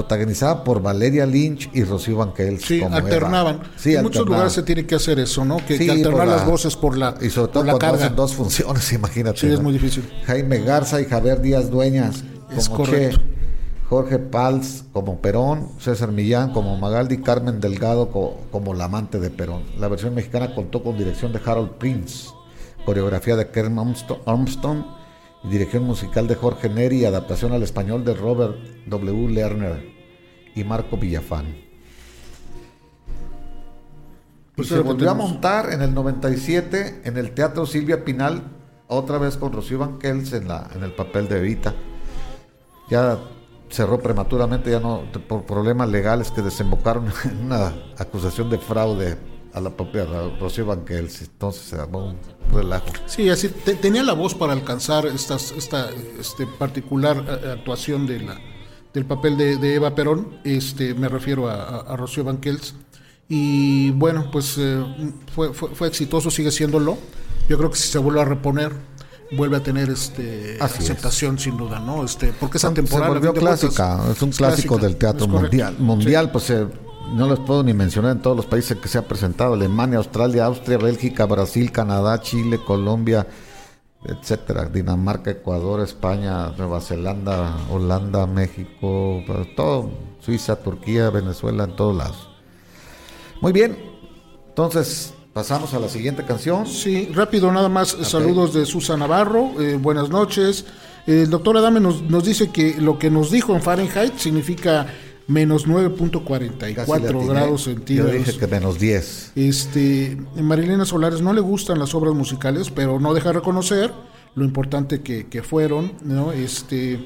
protagonizada por Valeria Lynch y Rocío Banquels. Sí, como alternaban. Sí, en muchos lugares se tiene que hacer eso, ¿no? Que, Sí, que alternar la- las voces por la, Y sobre todo por la cuando carga. hacen dos funciones, imagínate. Sí, es ¿no? muy difícil. Jaime Garza y Javier Díaz Dueñas Es como correcto. Che, Jorge Pals como Perón, César Millán como Magaldi, Carmen Delgado co- como la amante de Perón. La versión mexicana contó con dirección de Harold Prince, coreografía de Kern Armstrong- Armstrong dirección musical de Jorge Neri adaptación al español de Robert W. Lerner y Marco Villafán. Pues y se volvió a montar en el 97 en el Teatro Silvia Pinal, otra vez con Rocío Banquels en, la, en el papel de Evita. Ya cerró prematuramente, ya no, por problemas legales que desembocaron en una acusación de fraude a la propia Ro- Rocío Banquels. Entonces se armó un relajo. Sí, así te- tenía la voz para alcanzar estas, esta este, particular eh, actuación de la, del papel de, de Eva Perón. Este, me refiero a, a, a Rocío Banquels. Y bueno, pues eh, fue, fue, fue exitoso, sigue siéndolo. Yo creo que si se vuelve a reponer, vuelve a tener este Así es. aceptación sin duda, ¿no? Este, porque esa Se temporada volvió de cuentas, clásica, es un clásico clásica, del teatro mundial. Mundial, pues eh, no les puedo ni mencionar en todos los países que se ha presentado: Alemania, Australia, Austria, Bélgica, Brasil, Canadá, Chile, Colombia, etcétera, Dinamarca, Ecuador, España, Nueva Zelanda, Holanda, México, todo, Suiza, Turquía, Venezuela, en todos lados. Muy bien. Entonces, pasamos a la siguiente canción. Sí, rápido nada más, saludos de Susan Navarro, eh, buenas noches. El doctor Adame nos, nos dice que lo que nos dijo en Fahrenheit significa menos Casi le 9.44 atiné. grados Yo centígrados. dije que menos 10. Este, Marilena Solares no le gustan las obras musicales, pero no deja de reconocer lo importante que, que fueron, ¿no? Este,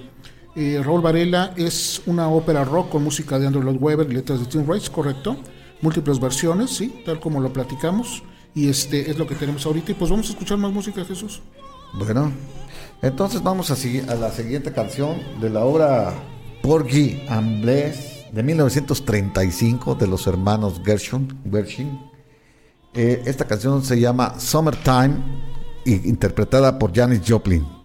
eh, Raúl Varela es una ópera rock con música de Andrew Lloyd Webber y letras de Tim Rice, correcto. Múltiples versiones, sí, tal como lo platicamos. Y este es lo que tenemos ahorita. Y pues vamos a escuchar más música, Jesús. Bueno, entonces vamos a, a la siguiente canción de la obra Porgy and Bess de 1935 de los hermanos Gershon. Gershwin. Eh, esta canción se llama Summertime interpretada por Janis Joplin.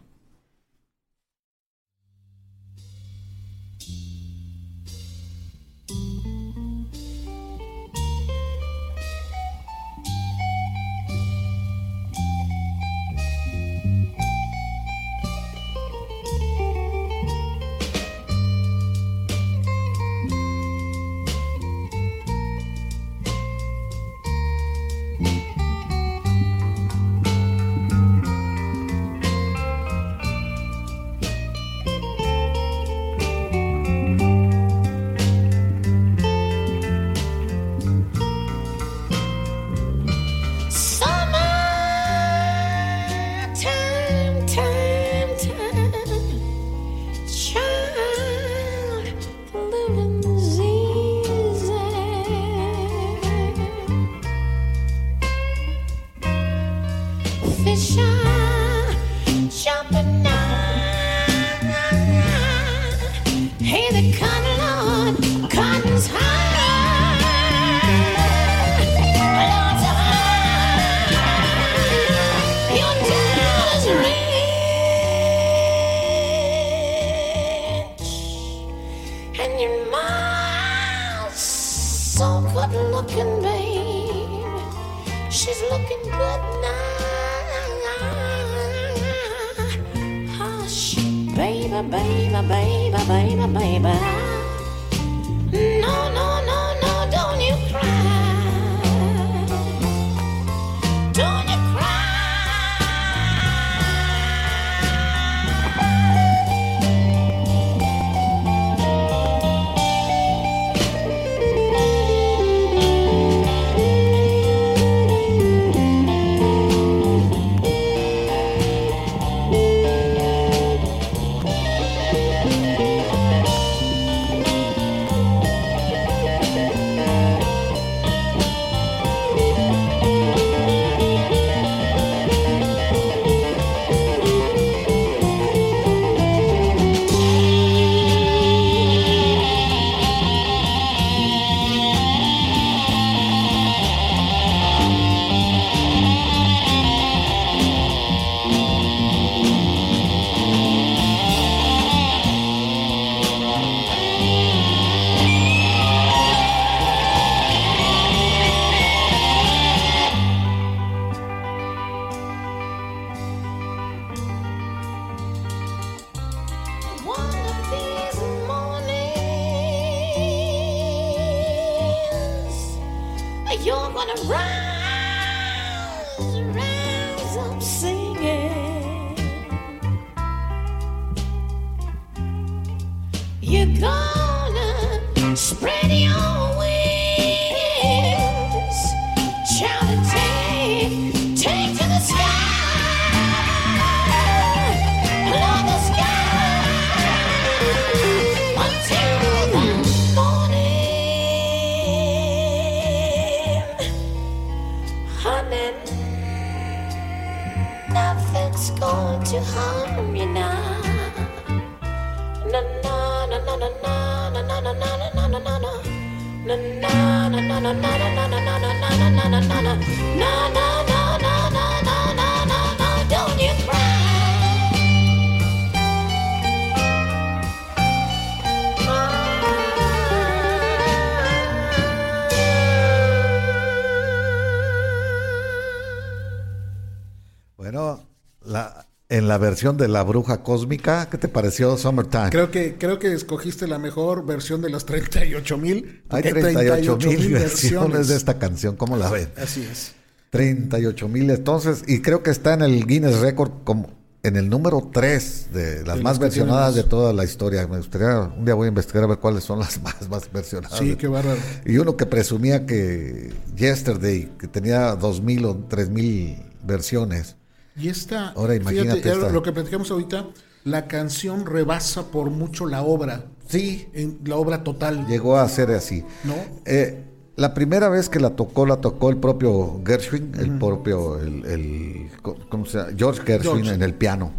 Bueno, la, en la versión de la bruja cósmica. ¿Qué te pareció Summertime? Creo que, creo que escogiste la mejor versión de las 38 mil. Hay 38 mil versiones de esta canción, ¿cómo la ven? Así es. 38 mil, entonces, y creo que está en el Guinness Record como en el número 3 de las De más versionadas de toda la historia. Me gustaría, un día voy a investigar a ver cuáles son las más, más versionadas. Sí, qué bárbaro. Y uno que presumía que Yesterday, que tenía 2.000 o 3.000 versiones. Y esta, Ahora imagínate fíjate, esta. lo que platicamos ahorita, la canción rebasa por mucho la obra, Sí, en la obra total, llegó a ser así. ¿no? Eh, la primera vez que la tocó, la tocó el propio Gershwin, el propio, el, el- ¿cómo se llama? George Gershwin George. en el piano.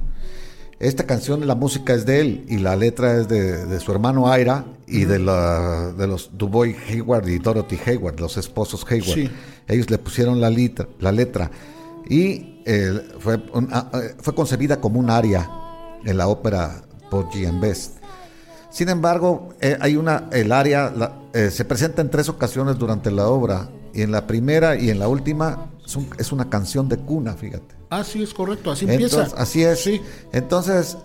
Esta canción, la música es de él y la letra es de, de su hermano Ira y de, la, de los Dubois Hayward y Dorothy Hayward, los esposos Hayward. Sí. Ellos le pusieron la, litra- la letra y eh, fue, ah, eh, fue concebida como un aria en la ópera and Best. Sin embargo, eh, hay una, el área la- eh, se presenta en tres ocasiones durante la obra y en la primera y en la última es, un- es una canción de cuna, fíjate. Ah, sí, es correcto, así empieza. Así es. Sí. Entonces,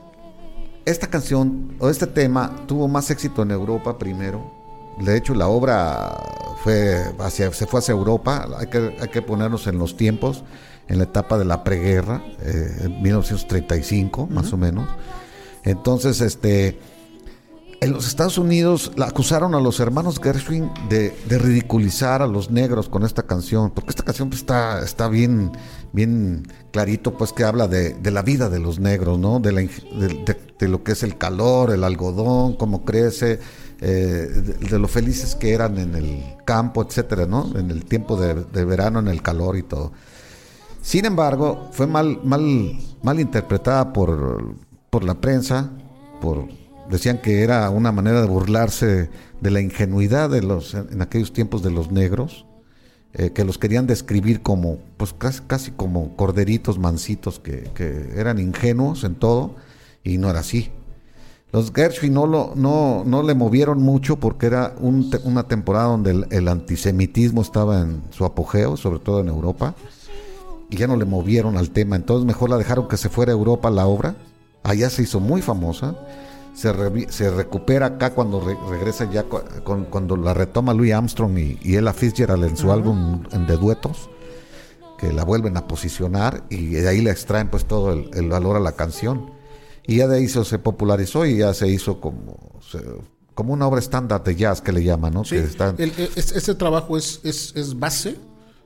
esta canción o este tema tuvo más éxito en Europa primero. De hecho, la obra fue hacia, se fue hacia Europa. Hay que, hay que ponernos en los tiempos, en la etapa de la preguerra, eh, en 1935, más o menos. Entonces, este, en los Estados Unidos la acusaron a los hermanos Gershwin de, de ridiculizar a los negros con esta canción, porque esta canción pues, está, está bien, bien clarito, pues que habla de, de la vida de los negros, ¿no? De, la de, lo que es el calor, el algodón, cómo crece, eh, de, lo felices que eran en el campo, etcétera, ¿no? En el tiempo de verano, en el calor y todo. Sin embargo, fue mal, mal, mal interpretada por, por la prensa, por decían que era una manera de burlarse de la ingenuidad de los en aquellos tiempos de los negros, eh, que los querían describir como, pues casi, casi como corderitos mansitos que, que eran ingenuos en todo, y no era así. Los Gershwin no, lo, no, no le movieron mucho porque era un una temporada donde el antisemitismo estaba en su apogeo, sobre todo en Europa y ya no le movieron al tema. Entonces mejor la dejaron que se fuera a Europa la obra. Allá se hizo muy famosa. Se, se recupera acá cuando re- regresa ya con- cuando la retoma Louis Armstrong y, y Ella Fitzgerald en su álbum en de duetos, que la vuelven a posicionar y de ahí le extraen pues todo el, el valor a la canción. Y ya de ahí se, popularizó y ya se hizo como, se- como una obra estándar de jazz que le llaman, ¿no? Sí, Que el- el- este trabajo es, es, es base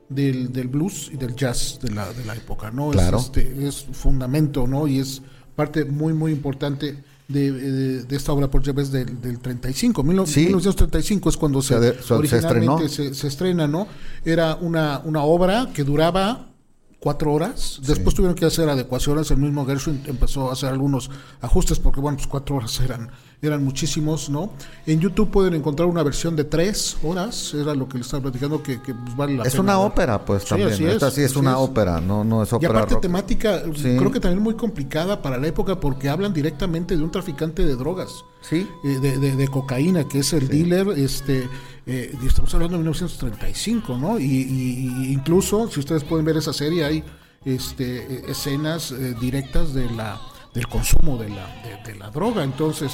del, del blues y del jazz de la, de la época, ¿no? Claro. Es, este, es fundamento, ¿no? Y es parte muy, muy importante de, de- de esta obra por Jebes del, del 35. Mil- Sí. 1935 es cuando se, originalmente se estrena, ¿no? Era una, una obra que duraba cuatro horas. Después tuvieron que hacer adecuaciones. El mismo Gershwin empezó a hacer algunos ajustes porque, bueno, pues cuatro horas eran, eran muchísimos, ¿no? En YouTube pueden encontrar una versión de tres horas. Era lo que les estaba platicando que, que, pues, vale la es pena una ver. ópera, pues Sí, también. así Esta es, sí es así una es. ópera, no, no es Y ópera aparte rock. temática, Sí. creo que también muy complicada para la época porque hablan directamente de un traficante de drogas. Sí. eh, de, de- de cocaína, que es el dealer, este, eh, y estamos hablando de 1935, ¿no? Y, y- y incluso, si ustedes pueden ver esa serie, hay este, escenas eh, directas de la, del consumo de la, de, de la droga. Entonces,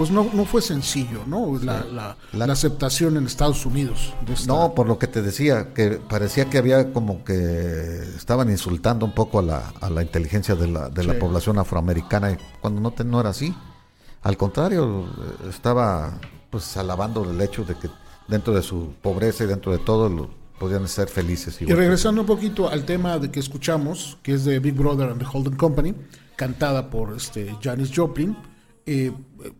pues no, no fue sencillo, ¿no? La, la- La- la aceptación en Estados Unidos. de esta- No, por lo que te decía, que parecía que había como que estaban insultando un poco a la, a la inteligencia de la, de la Sí. población afroamericana, y cuando no, te- no era así. Al contrario, estaba pues alabando el hecho de que dentro de su pobreza y dentro de todo lo- podían ser felices. Y igual regresando un poquito al tema de que escuchamos, que es de Big Brother and the Holding Company, cantada por este Janis Joplin, eh,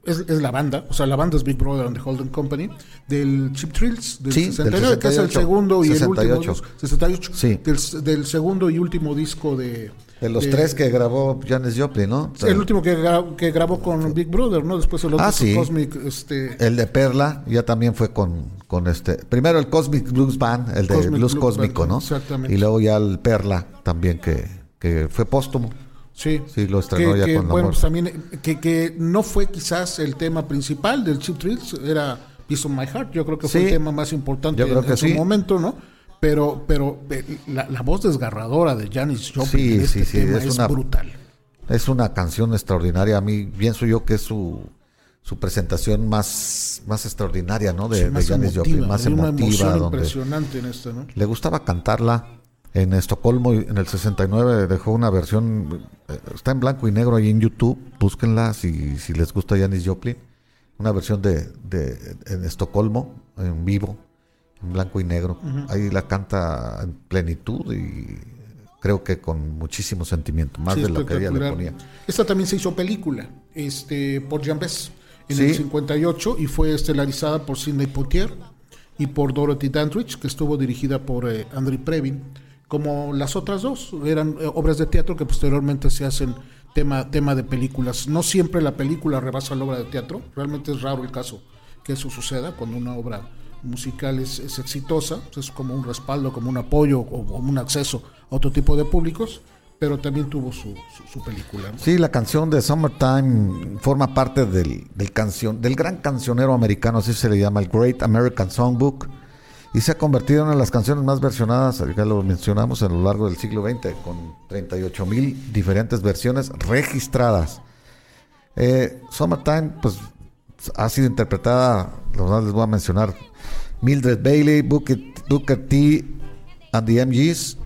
es, es la banda, o sea, la banda es Big Brother and the Holding Company, del Chip Thrills, del Sí, del 69, que es el 68, segundo y el 68. último. 68. Sí. Del, del segundo y último disco de. de los tres que grabó Janis Joplin, ¿no? El último que, gra- que grabó con Big Brother, ¿no? Después el otro Ah, sí. Cosmic. Este, El de Perla ya también fue con, con este. Primero el Cosmic Blues Band, el de Cosmic Blues Blues Cósmico, Band, ¿no? exactamente. Y luego ya el Perla también que, que fue póstumo. Sí, Sí, lo estrenó que, ya que, con bueno, pues también que, que no fue quizás el tema principal del Chip Thrills, era Piece of My Heart, yo creo que fue el tema más importante yo creo en, que en su momento, ¿no? Pero, pero eh, la, la voz desgarradora de Janis Joplin Sí, en este tema es es, una- brutal. Es una canción extraordinaria. A mí pienso yo que es su, su presentación más, más extraordinaria, ¿no? De, Janis emotiva, Joplin, más hay una emotiva. emoción donde impresionante en esta, ¿no? le gustaba cantarla. En Estocolmo, en el 69, dejó una versión, eh, está en blanco y negro ahí en YouTube, búsquenla si, si les gusta Janis Joplin. Una versión de, de en Estocolmo, en vivo, en blanco y negro. Ahí la canta en plenitud y creo que con muchísimo sentimiento, más Sí, de lo que ella le ponía. Esta también se hizo película este, por Jean Bess en Sí. el 58 y fue estelarizada por Sidney Poitier y por Dorothy Dandridge, que estuvo dirigida por eh, Andrew Previn. Como las otras dos, eran eh, obras de teatro que posteriormente se hacen tema, tema de películas. No siempre la película rebasa la obra de teatro, realmente es raro el caso que eso suceda cuando una obra musical es, es exitosa, es como un respaldo, como un apoyo o un acceso a otro tipo de públicos, pero también tuvo su, su, su película. ¿no? Sí, la canción de Summertime forma parte del, del canción, del gran cancionero americano, así se le llama, el Great American Songbook, y se ha convertido en una de las canciones más versionadas, ya lo mencionamos, a lo largo del siglo XX, con 38 mil diferentes versiones registradas. Eh, Summertime, pues, ha sido interpretada, los más les voy a mencionar, Mildred Bailey, Booker, Booker T. and the MGs,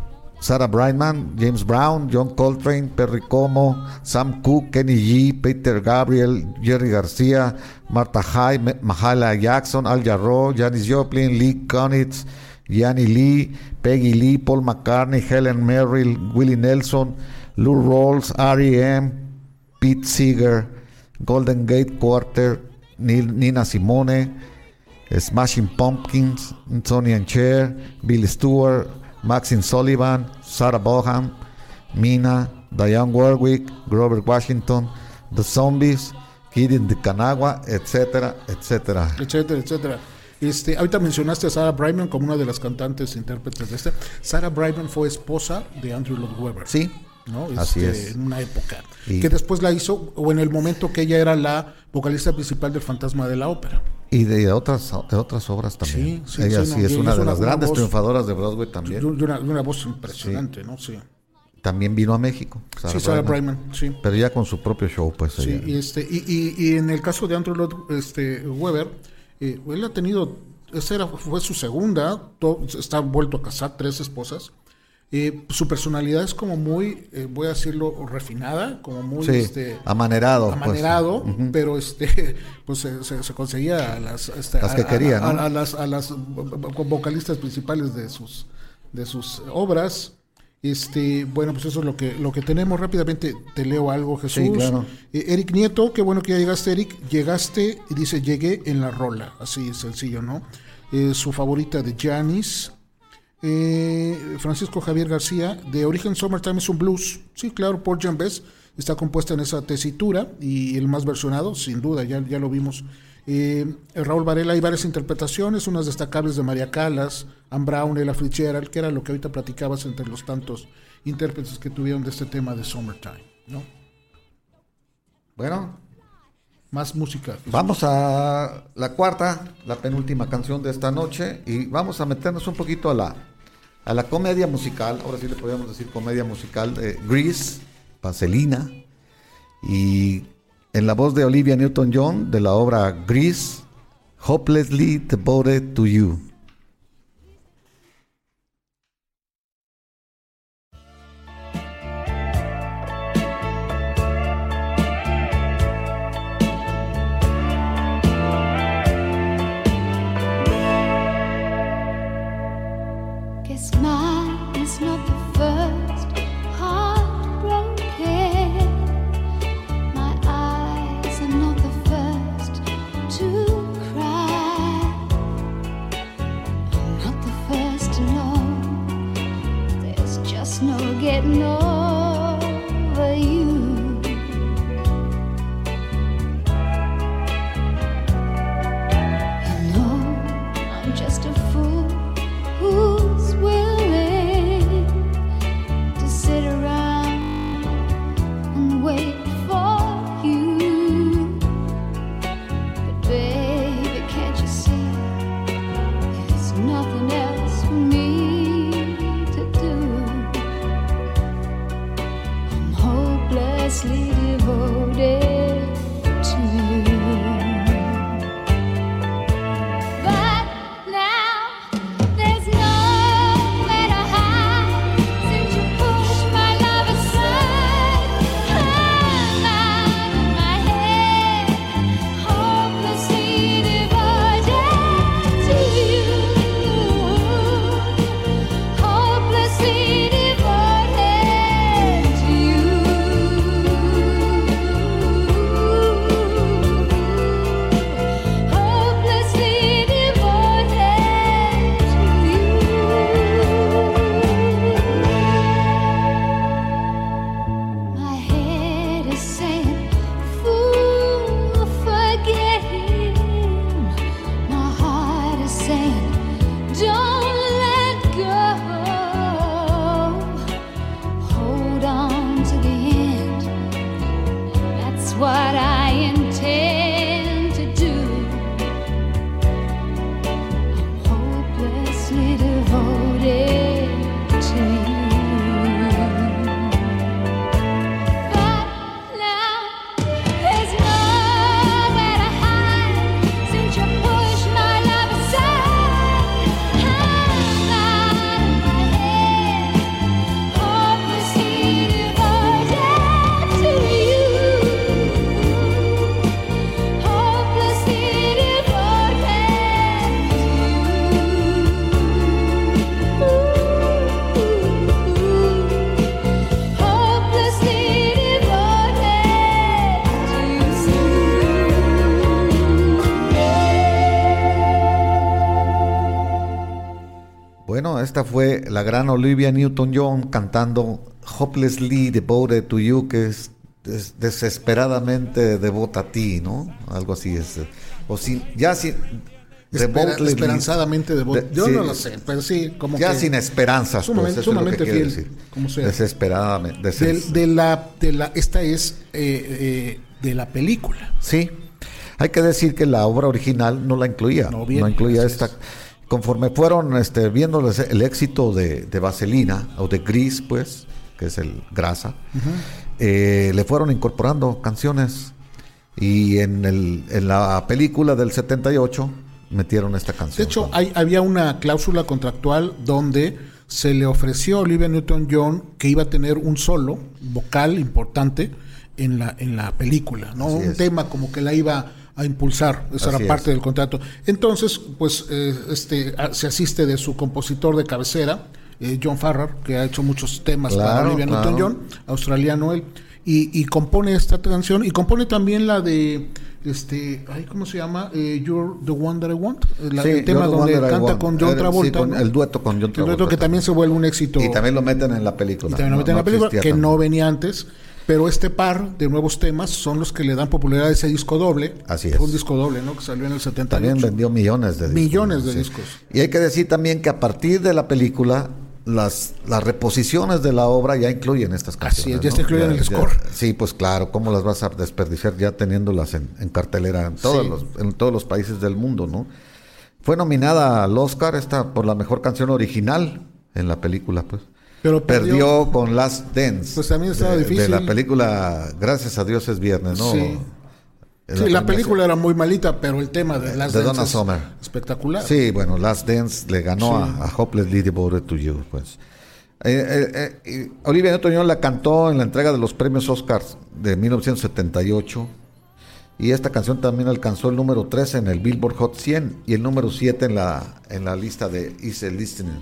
Sarah Brightman, James Brown, John Coltrane, Perry Como, Sam Cooke, Kenny G, Peter Gabriel, Jerry García, Martha Hyde, Ma- Mahala Jackson, Al Jarreau, Janis Joplin, Lee Konitz, Yanni Lee, Peggy Lee, Paul McCartney, Helen Merrill, Willie Nelson, Lou Rawls, R.E.M., Pete Seeger, Golden Gate Quarter, Nina Simone, Smashing Pumpkins, Sonny and Cher, Bill Stewart, Maxine Sullivan, Sarah Bohan, Mina, Diane Warwick, Grover Washington, The Zombies, Kid in the Kanagua, etcétera, etcétera. etcétera, etcétera. Este, ahorita mencionaste a Sarah Brightman como una de las cantantes e intérpretes de este. Sarah Brightman fue esposa de Andrew Lloyd Webber. Sí, ¿no? así Este, es. En una época. Y- Que después la hizo, o en el momento que ella era la vocalista principal del Fantasma de la Ópera. Y de otras, de otras obras también. Sí, sí, Ella sí, sí, no, es y una es de una- las una grandes voz- triunfadoras de Broadway también. de una, de una voz impresionante, ¿no? Sí. También vino a México. sí, Sarah Brightman, sí. Pero ya con su propio show, pues. Sí, ella. y, este, y, y- y en el caso de Andrew Lloyd este, Webber, eh, él ha tenido, esa era, fue su segunda, está vuelto a casar, tres esposas. Eh, su personalidad es como muy, eh, voy a decirlo, refinada, como muy Sí, este, amanerado. pues. amanerado, pero este, pues se, se- se conseguía a las, este, Las a- a- quería, a, ¿no? a las, a las vo- vocalistas principales de sus, de sus obras. Este, bueno, pues eso es lo que, lo que tenemos. Rápidamente te leo algo, Jesús. Sí, claro. Eh, Eric Nieto, qué bueno que ya llegaste, Eric. Llegaste y dice, llegué en la rola. Así es sencillo, ¿no? Su favorita de Janis. Eh, Francisco Javier García, de origen Summertime es un blues. Sí, claro, por Jan Bess está compuesta en esa tesitura y el más versionado, sin duda, ya, ya lo vimos. Eh, Raúl Varela, hay varias interpretaciones, unas destacables de María Calas, Anne Brown, Ella Fitzgerald, que era lo que ahorita platicabas entre los tantos intérpretes que tuvieron de este tema de Summertime, ¿no? Bueno, Más música. Vamos a la cuarta, la penúltima canción de esta noche y vamos a meternos un poquito a la, a la comedia musical, ahora sí le podríamos decir comedia musical de Grease, Vaselina y en la voz de Olivia Newton-John de la obra Grease, Hopelessly Devoted to You. Esta fue la gran Olivia Newton-John cantando Hopelessly Devoted to You, que es des- desesperadamente devota a ti, ¿no? Algo así es. O si, ya sin. Espera- esperanzadamente devoto. de- Yo sí, no lo sé, pero sí, como Ya que sin esperanzas. pues, Sumamente- es que sumamente quiere fiel, decir. como sea. Desesperadamente. deses- de la de la esta es eh, eh, de la película. Sí. Hay que decir que la obra original no la incluía. No incluía esta. es. Conforme fueron este, viendo el éxito de, de Vaselina o de Gris, pues, que es el grasa, eh, le fueron incorporando canciones. Y en, el, en la película del 78 metieron esta canción. De hecho, hay, había una cláusula contractual donde se le ofreció a Olivia Newton-John que iba a tener un solo vocal importante en la en la película, ¿no? Así un es. tema como que la iba a impulsar, esa Así era parte es. del contrato. Entonces, pues eh, este a- se asiste de su compositor de cabecera, eh, John Farrar, que ha hecho muchos temas para Claro, Olivia claro. Newton-John, australiano él, y, y compone esta canción y compone también la de este, ay, ¿cómo se llama? Eh, You're the one that I want, Eh, la- Sí, el tema donde canta con John Eh, sí, Travolta, el dueto con John El dueto Travolta que también se vuelve un éxito. Y también lo meten en la película. Y también lo No- meten en la película, que no venía antes. Pero este par de nuevos temas son los que le dan popularidad a ese disco doble. Así Fue es. un disco doble, ¿no? Que salió en el 78. También vendió millones de discos. Millones de Sí. discos. Y hay que decir también que a partir de la película, las, las reposiciones de la obra ya incluyen estas canciones. es, ya ¿no? se incluyen en el score. sí, pues claro, ¿cómo las vas a desperdiciar ya teniéndolas en, en cartelera en todos, Sí. los, en todos los países del mundo, ¿no? Fue nominada al Oscar esta por la mejor canción original en la película, pues. Pero perdió- perdió, con Last Dance. Pues también estaba de, difícil. De la película Gracias a Dios es viernes, ¿no? Sí. En Sí, la película era muy malita, pero el tema de las De Donna Summer. espectacular. Sí, bueno, Last Dance le ganó Sí. a, a Hopelessly Devoted to You, pues. Eh, eh, eh, Olivia Newton-John la cantó en la entrega de los premios Oscars de 1978 y esta canción también alcanzó el número 13 en el Billboard Hot 100 y el número 7 en la en la lista de Easy Listening.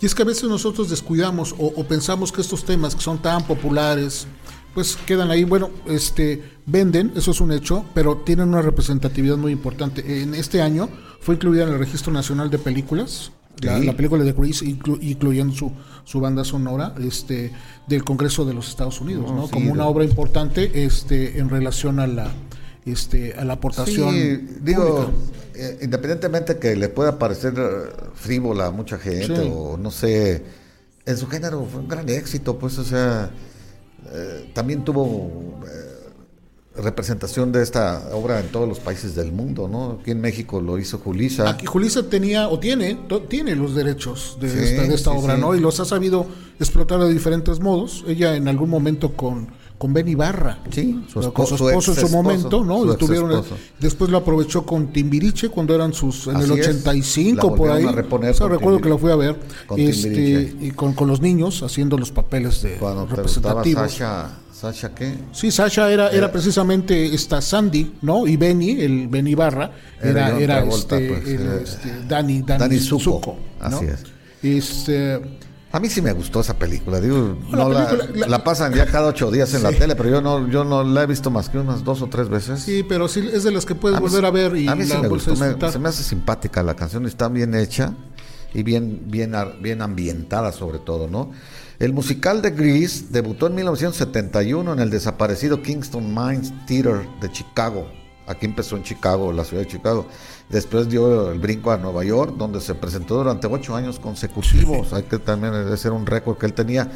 Y es que a veces nosotros descuidamos o, o pensamos que estos temas que son tan populares, pues quedan ahí, bueno, este, venden, eso es un hecho, pero tienen una representatividad muy importante. En este año fue incluida en el Registro Nacional de Películas, la, Sí. la película de Grease, inclu- incluyendo su, su banda sonora, este, del Congreso de los Estados Unidos, ¿no? sí, Como una obra importante, este, en relación a la, este, a la aportación. Sí, digo, pública. Eh, independientemente que le pueda parecer eh, frívola a mucha gente Sí. o no sé, en su género fue un gran éxito, pues, o sea, eh, también tuvo eh, representación de esta obra en todos los países del mundo, ¿no? Aquí en México lo hizo Julisa. Aquí Julissa tenía o tiene to- tiene los derechos de Sí, esta, de esta sí, obra. ¿no? Y los ha sabido explotar de diferentes modos. Ella en algún momento con, con Ben Ibarra. Sí, su Con esposo- su su esposo en su momento, ¿no? su ex-esposo. después lo aprovechó con Timbiriche cuando eran sus en el Así es. 85 La por ahí. a reponer O sea, recuerdo que lo Timbiriche. fui a ver Con este y con, con los niños haciendo los papeles de Cuando representativos. Sasha, Sasha qué? Sí, Sasha era, era precisamente esta Sandy, ¿no? Y Benny, el Benny Barra, Era era, era Travolta, este, pues, el, era- este, Danny, Danny, Danny Zuko. Zuko, ¿no? Así es. Este, A mí sí me gustó esa película. Digo, La no la, película- la- la pasan ya cada ocho días en la tele, pero yo no, yo no la he visto más que unas dos o tres veces. sí, pero sí es de las que puedes A volver sí- a ver y a mí sí la me vuelves a gustó, me- se me hace simpática la canción, está bien hecha y bien, bien, bien ambientada sobre todo, ¿no? El musical de Grease debutó en 1971 en el desaparecido Kingston Mines Theater de Chicago. Aquí empezó en Chicago, la ciudad de Chicago. Después dio el brinco a Nueva York, donde se presentó durante ocho años consecutivos. Hay que también ese era un récord que él tenía.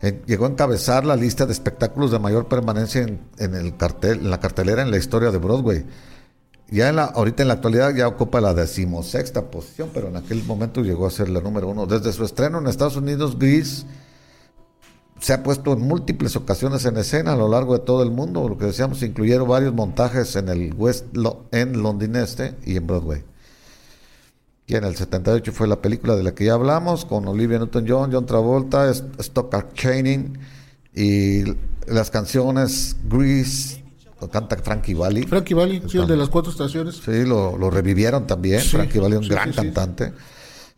Eh, llegó a encabezar la lista de espectáculos de mayor permanencia en, en el cartel, en la cartelera en la historia de Broadway. Ya en la, ahorita en la actualidad ya ocupa la decimosexta posición, pero en aquel momento llegó a ser la número uno. Desde su estreno en Estados Unidos, Grease se ha puesto en múltiples ocasiones en escena a lo largo de todo el mundo. Lo que decíamos, incluyeron varios montajes en el West Lo- End londinense y en Broadway. Y en el 78 fue la película de la que ya hablamos, con Olivia Newton-John, John Travolta, Stockard Channing y las canciones Grease, lo canta Frankie Valli. Frankie Valli, sí, el de las cuatro estaciones. Sí, lo, lo revivieron también. Sí, Frankie Valli, un sí, gran sí. cantante.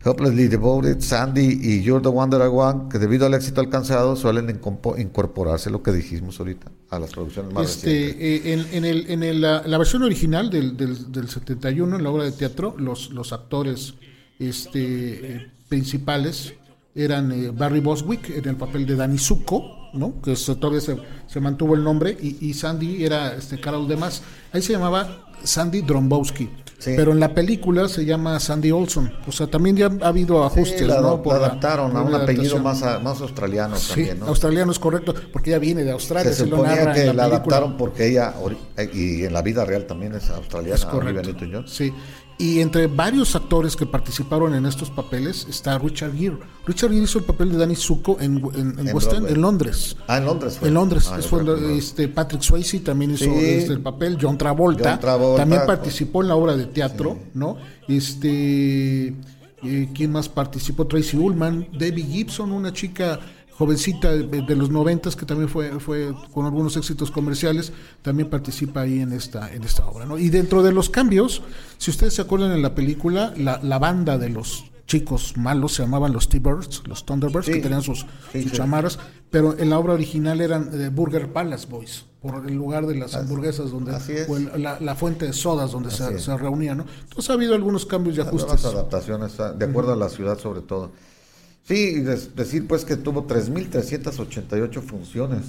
Hopelessly Devoted, Sandy y You're the One I Want, que debido al éxito alcanzado suelen incorporarse, lo que dijimos ahorita, a las producciones más. Este, eh, en, en el, en el- la, la versión original del, del, del 71, en la obra de teatro, los, los actores este, eh, principales eran eh, Barry Boswick en el papel de Danny Zuko, ¿no? que se- todavía se, se mantuvo el nombre, y, y Sandy era este, Carol Demas. Ahí se llamaba Sandy Drombowski. Sí. Pero en la película se llama Sandy Olson. O sea, también ya ha habido ajustes, Sí, la, ¿no? la Por la- adaptaron a por un la apellido más, a- más australiano Sí, también, ¿no? australiano es correcto, porque ella viene de Australia. Se se lo suponía narra que la, película. adaptaron porque ella, eh, y en la vida real también es australiana, Es correcto. Newton-John. Sí. Y entre varios actores que participaron en estos papeles está Richard Gere. Richard Gere hizo el papel de Danny Zuko en, en, en En West End, en Londres. Ah, en Londres fue. En Londres, Ah, recuerdo. este, Patrick Swayze también hizo Sí. este, el papel, John Travolta, John Travolta. también participó en la obra de teatro, ¿no? Este, eh, ¿quién más participó? Tracy Ullman, Debbie Gibson, una chica jovencita de, de los noventas que también fue, fue con algunos éxitos comerciales, también participa ahí en esta, en esta obra, ¿no? Y dentro de los cambios, si ustedes se acuerdan en la película, la, la banda de los chicos malos se llamaban los T-Birds, los Thunderbirds, Sí. que tenían sus, Sí, sus sí. chamarras, pero en la obra original eran eh, Burger Palace Boys, por el lugar de las hamburguesas donde o el- la, la fuente de sodas donde se, se reunían, ¿no? Entonces ha habido algunos cambios y Las ajustes. adaptaciones, ah, de acuerdo a la ciudad sobre todo. Sí, decir pues que tuvo 3.388 funciones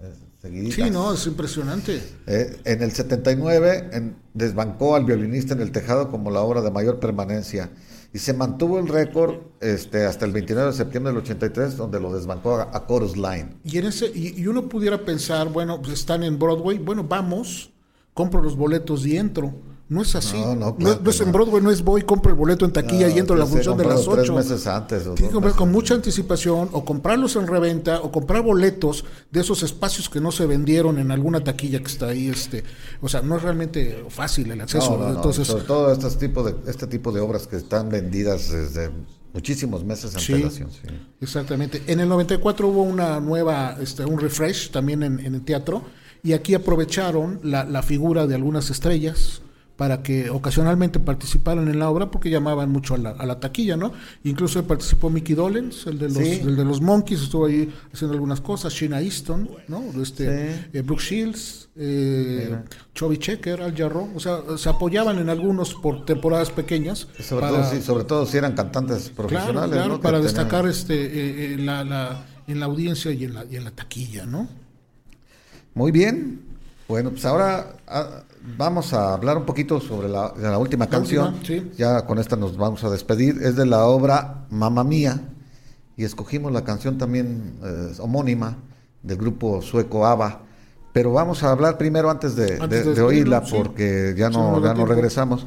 eh, seguiditas. Sí, no, es impresionante. Eh, en el 79 en- desbancó al violinista en el tejado como la obra de mayor permanencia y se mantuvo el récord este, hasta el 29 de septiembre del 83 donde lo desbancó a, a Chorus Line. Y, en ese, y, y uno pudiera pensar, bueno, pues están en Broadway, bueno, vamos, compro los boletos y entro. No es así. No, no, No, claro no es que en no. Broadway, no es voy, compro el boleto en taquilla y entro a la función de las compraron 8. Tres meses antes. o Tiene que comprar con mucha anticipación o comprarlos en reventa o comprar boletos de esos espacios que no se vendieron en alguna taquilla que está ahí. este O sea, no es realmente fácil el acceso. No, no, no, Entonces, sobre todo estos tipos de, este tipo de obras que están vendidas desde muchísimos meses en Sí. antelación. sí. Exactamente. En el 94 hubo una nueva, este, un refresh también en, en el teatro y aquí aprovecharon la, la figura de algunas estrellas para que ocasionalmente participaran en la obra porque llamaban mucho a la, a la taquilla, ¿no? Incluso participó Mickey Dolenz, el de los, Sí. el de los Monkeys, estuvo ahí haciendo algunas cosas, Sheena Easton, ¿no? Este, Sí. eh, Brooke Shields, eh, Chubby Checker, Al Jarreau, o sea, se apoyaban en algunos por temporadas pequeñas. Sobre, para- todo, sí, sobre todo si eran cantantes Claro, profesionales. claro, ¿no? Que para tenían- destacar este eh, eh, la, la- en la audiencia y en la, y en la taquilla, ¿no? Muy bien. Bueno, pues ahora ah, vamos a hablar un poquito sobre la, de la última La canción. última, sí. Ya con esta nos vamos a despedir. Es de la obra Mamma Mía. Y escogimos la canción también eh, homónima del grupo sueco ABBA. Pero vamos a hablar primero antes de, Antes de- de de despedirlo, oírla sí. porque ya no, ya no regresamos.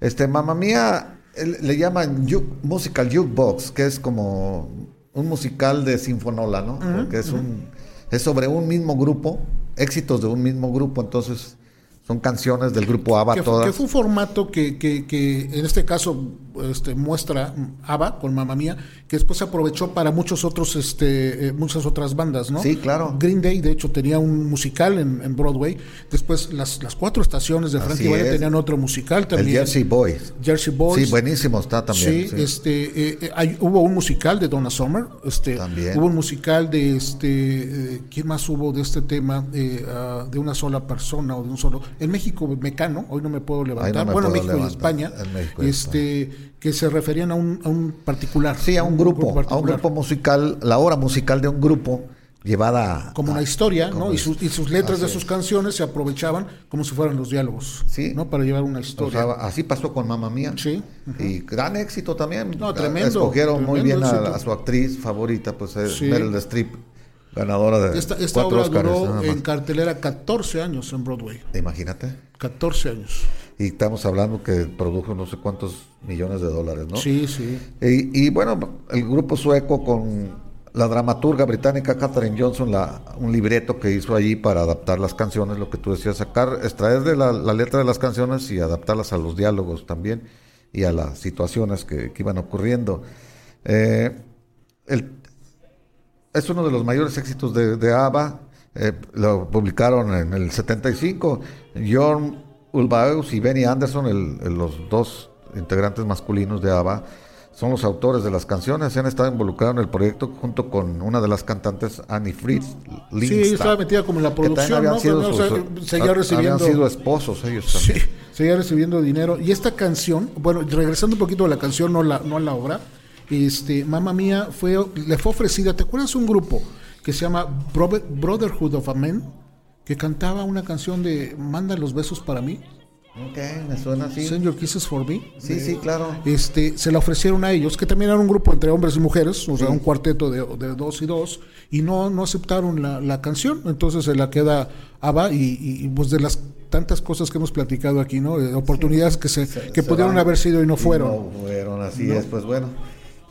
Este, Mamma Mía le llaman musical jukebox, que es como un musical de sinfonola, ¿no? Porque es un es sobre un mismo grupo, éxitos de un mismo grupo, entonces son canciones del grupo ABBA que, todas. que fue un formato que, que- que en este caso este, muestra ABBA con Mamma Mía, que después se aprovechó para muchos otros, este, eh, muchas otras bandas, ¿no? Sí, claro. Green Day, de hecho, tenía un musical en, en Broadway. Después las, las cuatro estaciones de Frankie es. tenían otro musical el también. Jersey Boys. Jersey Boys. Sí, buenísimo está también. Sí, sí. este, eh, eh, hay- hubo un musical de Donna Summer, este, También. hubo un musical de, este, eh, ¿quién más hubo de este tema? Ah, de una sola persona o de un solo, en México, Mecano, hoy no me puedo levantar, me bueno, puedo México y España, en México y este, que se referían a un, a un particular. Sí, a un grupo, a un grupo musical, la obra musical de un grupo llevada como a- una historia, ¿no? Y sus, y sus letras de sus es. canciones se aprovechaban como si fueran los diálogos, Sí. ¿no? Para llevar una O historia. sea, así pasó con Mamma Mía. Sí, Y gran éxito también. No, tremendo, Escogieron muy bien a, su actriz favorita, pues es Sí. Meryl Streep, ganadora de esta esta cuatro obra Oscars. duró en cartelera 14 años en Broadway. Imagínate. 14 años. Y estamos hablando que produjo no sé cuántos millones de dólares, ¿no? Sí, sí. Y, y bueno, el grupo sueco con la dramaturga británica Katherine Johnson, la, un libreto que hizo allí para adaptar las canciones, lo que tú decías, sacar, extraer de la, la letra de las canciones y adaptarlas a los diálogos también y a las situaciones que, que iban ocurriendo. Eh, el- es uno de los mayores éxitos de, de ABBA. eh, lo publicaron en el 75. Jorn Ulvaeus y Benny Anderson, el- el- los dos integrantes masculinos de ABBA, son los autores de las canciones. Se han estado involucrados en el proyecto junto con una de las cantantes, Annie Fritz. Sí, ella estaba metida como en la producción, habían ¿no? sido Pero, o sea, sus- recibiendo- Habían sido esposos ellos Sí, también. seguía recibiendo dinero. Y esta canción, bueno, regresando un poquito a la canción, no, la, no a la obra, este, Mamma Mía fue, le fue ofrecida, ¿te acuerdas un grupo que se llama Brother- Brotherhood of a Men? Que cantaba una canción de Manda los besos para mí, Ok, me suena así. Send Your Kisses for Me. Sí, sí, claro. Este, se la ofrecieron a ellos, que también era un grupo entre hombres y mujeres, o sea, un cuarteto de, de dos y dos, y no, no aceptaron la, la canción, entonces se la queda ABBA y, pues de las tantas cosas que hemos platicado aquí, ¿no? De oportunidades que se, que se pudieron van haber sido y no fueron. no fueron, así es, pues bueno.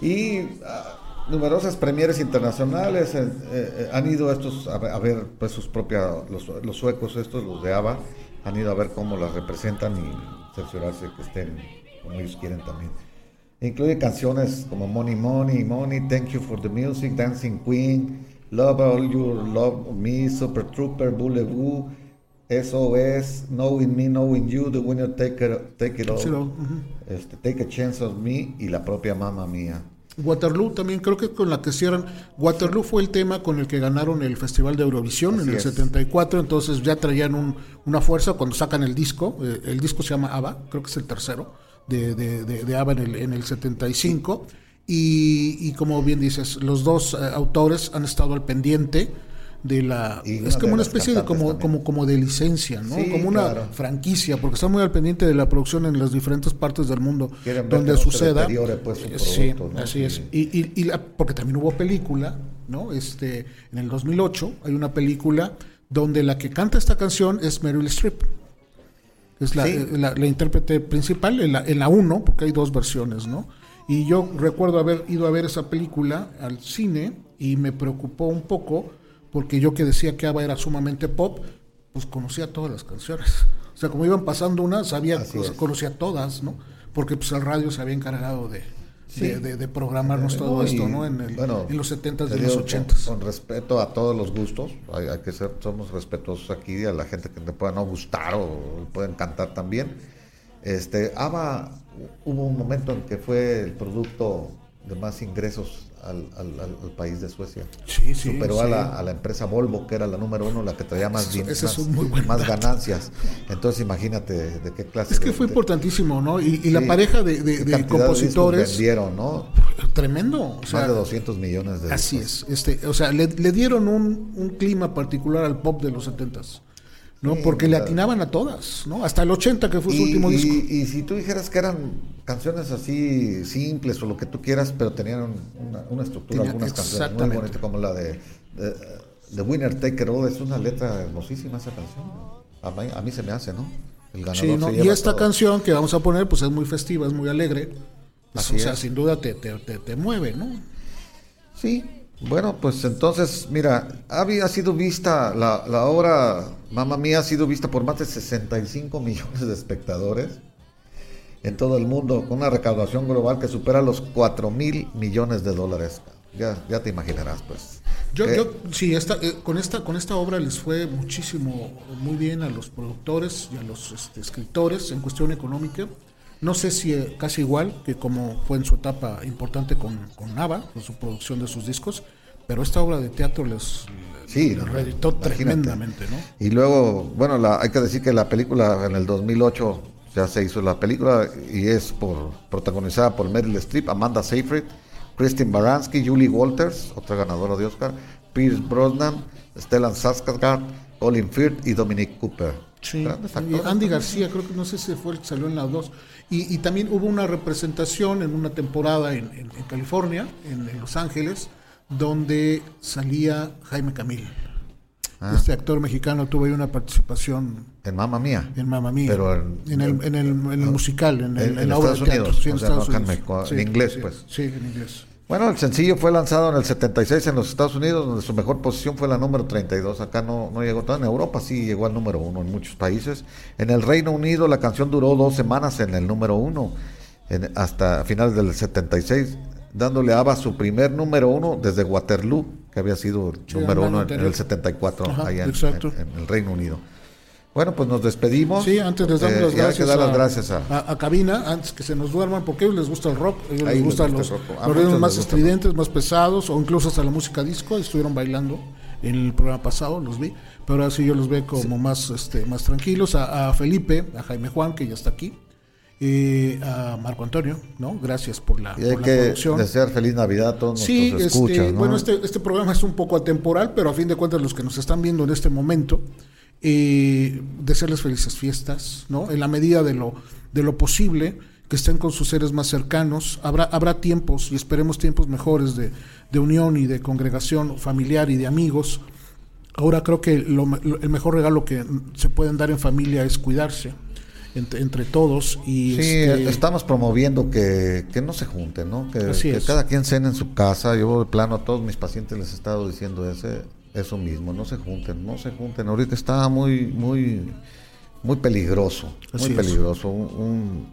Y ah, numerosas premieres internacionales eh, eh, han ido estos a, ver- pues sus propias, los, suecos estos, los de ABBA, han ido a ver cómo las representan y cerciorarse que estén como ellos quieren también. Incluye canciones como Money Money, Money, Thank You for the Music, Dancing Queen, Love All Your Love Me, Super Trooper, Boulevou, SOS, Knowing Me, Knowing You, The Winner Take It, take it All, Sí, este, Take a Chance on Me y la propia Mamma Mía. Waterloo también creo que con la que cierran. Waterloo fue el tema con el que ganaron el Festival de Eurovisión Así en el es. 74, entonces ya traían un- una fuerza cuando sacan el disco. eh, el disco se llama ABBA, creo que es el tercero de, de, de- de ABBA en el, en el 75. Y, y como bien dices, los dos eh, autores han estado al pendiente de la... Es como una especie de como, como, como de licencia, ¿no? Sí, como una claro. franquicia, porque están muy al pendiente de la producción en las diferentes partes del mundo Quieren donde suceda. pues, su Sí, así Sí. es. Y, y- y la- porque también hubo película, ¿no? Este, en el 2008 hay una película donde la que canta esta canción es Meryl Streep. Es la, Sí. eh, la- la intérprete principal en la, en la 1, porque hay dos versiones, ¿no? Y yo recuerdo haber ido a ver esa película al cine y me preocupó un poco porque yo que decía que ABBA era sumamente pop, pues conocía todas las canciones. O sea, como iban pasando una, sabía, conocía todas, ¿no? Porque pues el radio se había encargado de, Sí. de, de- de programarnos todo No, esto, y, ¿no? En, el- bueno, en los 70s te y los digo, 80s. Con, con respeto a todos los gustos, hay, hay que ser, somos respetuosos aquí a la gente que le pueda no gustar o pueden cantar también. Este, ABBA hubo un momento en que fue el producto de más ingresos al, al- al- al país de Suecia. Sí, sí, Superó sí. A, la, a la empresa Volvo, que era la número uno, la que traía más, es más, más ganancias. Entonces imagínate de qué clase Es que de- fue importantísimo, ¿no? Y, y la pareja de, de- compositores, vendieron, ¿no? tremendo. O sea, más de 200 millones de Así discos. es. Este, o sea, le, le dieron un, un clima particular al pop de los 70s. ¿No? Sí, Porque le atinaban a todas, ¿no? Hasta el 80 que fue su y, último y- disco. y si tú dijeras que eran canciones así simples o lo que tú quieras, pero tenían una, una estructura, Tenía- algunas canciones muy bonitas, como la de, de, The Winner Take It All, es una letra hermosísima esa canción. A mí, a mí se me hace, ¿no? El ganador Sí, ¿no? se Y esta todo. canción que vamos a poner, pues es muy festiva, es muy alegre. Pues, o sea, es. sin duda te, te, te, te mueve, ¿no? Sí, Bueno, pues entonces, mira, había sido vista, la, la obra Mamma Mía ha sido vista por más de 65 millones de espectadores en todo el mundo, con una recaudación global que supera los 4 mil millones de dólares. Ya, ya te imaginarás, pues. Yo, Eh, yo sí, esta, eh, con esta con esta obra les fue muchísimo, muy bien a los productores y a los este, escritores en cuestión económica. No sé si eh, casi igual que como fue en su etapa importante con, con Nava, con su producción de sus discos, pero esta obra de teatro les, Sí, les reeditó tremendamente, ¿no? Y luego, bueno, la, hay que decir que la película en el 2008 ya se hizo la película y es por protagonizada por Meryl Streep, Amanda Seyfried, Kristen Baranski, Julie Walters, otra ganadora de Oscar, Pierce Brosnan, Stellan Skarsgård, Colin Firth y Dominic Cooper. Sí, y. Andy García, creo que no sé si fue el que salió en las dos. Y, y también hubo una representación en una temporada en, en- en California, en, en Los Ángeles, donde salía Jaime Camil. Ah. Este actor mexicano tuvo ahí una participación En Mamma Mía. en Mamma Mía. Pero en- en, el, en, el, en el musical, en, el- en- la obra de Estados teatro. Unidos, sí, en o sea, Estados no acá en Unidos. México, Sí, en inglés, sí, pues. Sí, en inglés. Bueno, el sencillo fue lanzado en el 76 en los Estados Unidos, donde su mejor posición fue la número 32. Acá no, no llegó todo. En Europa sí llegó al número uno en muchos países. En el Reino Unido la canción duró dos semanas en el número uno, en- hasta finales del 76, dándole a ABBA su primer número uno desde Waterloo, que había sido Sí, número uno en, en el 74, Ajá, allá en el Reino Unido. Bueno, pues nos despedimos. Sí, antes les damos Eh, las y hay gracias, que dar las gracias a, a- a Cabina, antes que se nos duerman, porque a ellos les gusta el rock, a ellos les gustan les los, gusta los muchos ritmos más gusta estridentes, más pesados, o incluso hasta la música disco, estuvieron bailando en el programa pasado, los vi, pero ahora sí yo los veo como más, este, más tranquilos, a, a Felipe, a Jaime Juan, que ya está aquí, eh, a Marco Antonio, ¿no? Gracias por la, y hay por la que producción. desear feliz Navidad a todos Sí, nuestros este, escuchas. ¿no? bueno, este, este programa es un poco atemporal, pero a fin de cuentas los que nos están viendo en este momento, eh, desearles felices fiestas, ¿no? En la medida de lo, de lo posible, que estén con sus seres más cercanos. Habrá, habrá tiempos, y esperemos tiempos mejores de, de unión y de congregación familiar y de amigos. Ahora creo que lo el mejor regalo que se pueden dar en familia es cuidarse entre, entre todos. Y Sí, este, estamos promoviendo que, que no se junten, ¿no? Que, Así que es. cada quien cene en su casa. Yo de plano a todos mis pacientes les he estado diciendo ese, eso mismo, no se junten, no se junten. Ahorita está muy, muy, muy peligroso, Así muy peligroso. Un, un-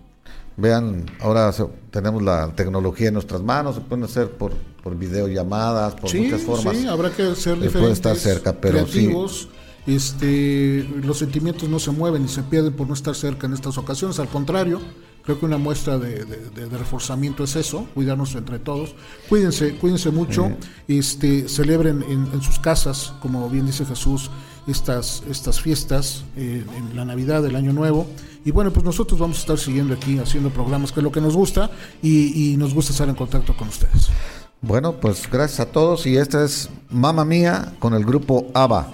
vean, ahora se- tenemos la tecnología en nuestras manos, se pueden hacer por, por videollamadas, por sí, muchas formas. sí, habrá que ser Se puede diferentes, estar cerca, pero sí. creativos. Este, los sentimientos no se mueven ni se pierden por no estar cerca en estas ocasiones. Al contrario, creo que una muestra de, de- de- de reforzamiento es eso, cuidarnos entre todos. Cuídense, cuídense mucho. Este, celebren en, en sus casas, como bien dice Jesús, estas, estas fiestas, eh, en la Navidad, el Año Nuevo. Y bueno, pues nosotros vamos a estar siguiendo aquí haciendo programas, que es lo que nos gusta, y, y nos gusta estar en contacto con ustedes. Bueno, pues gracias a todos y esta es Mamma Mía con el grupo ABBA.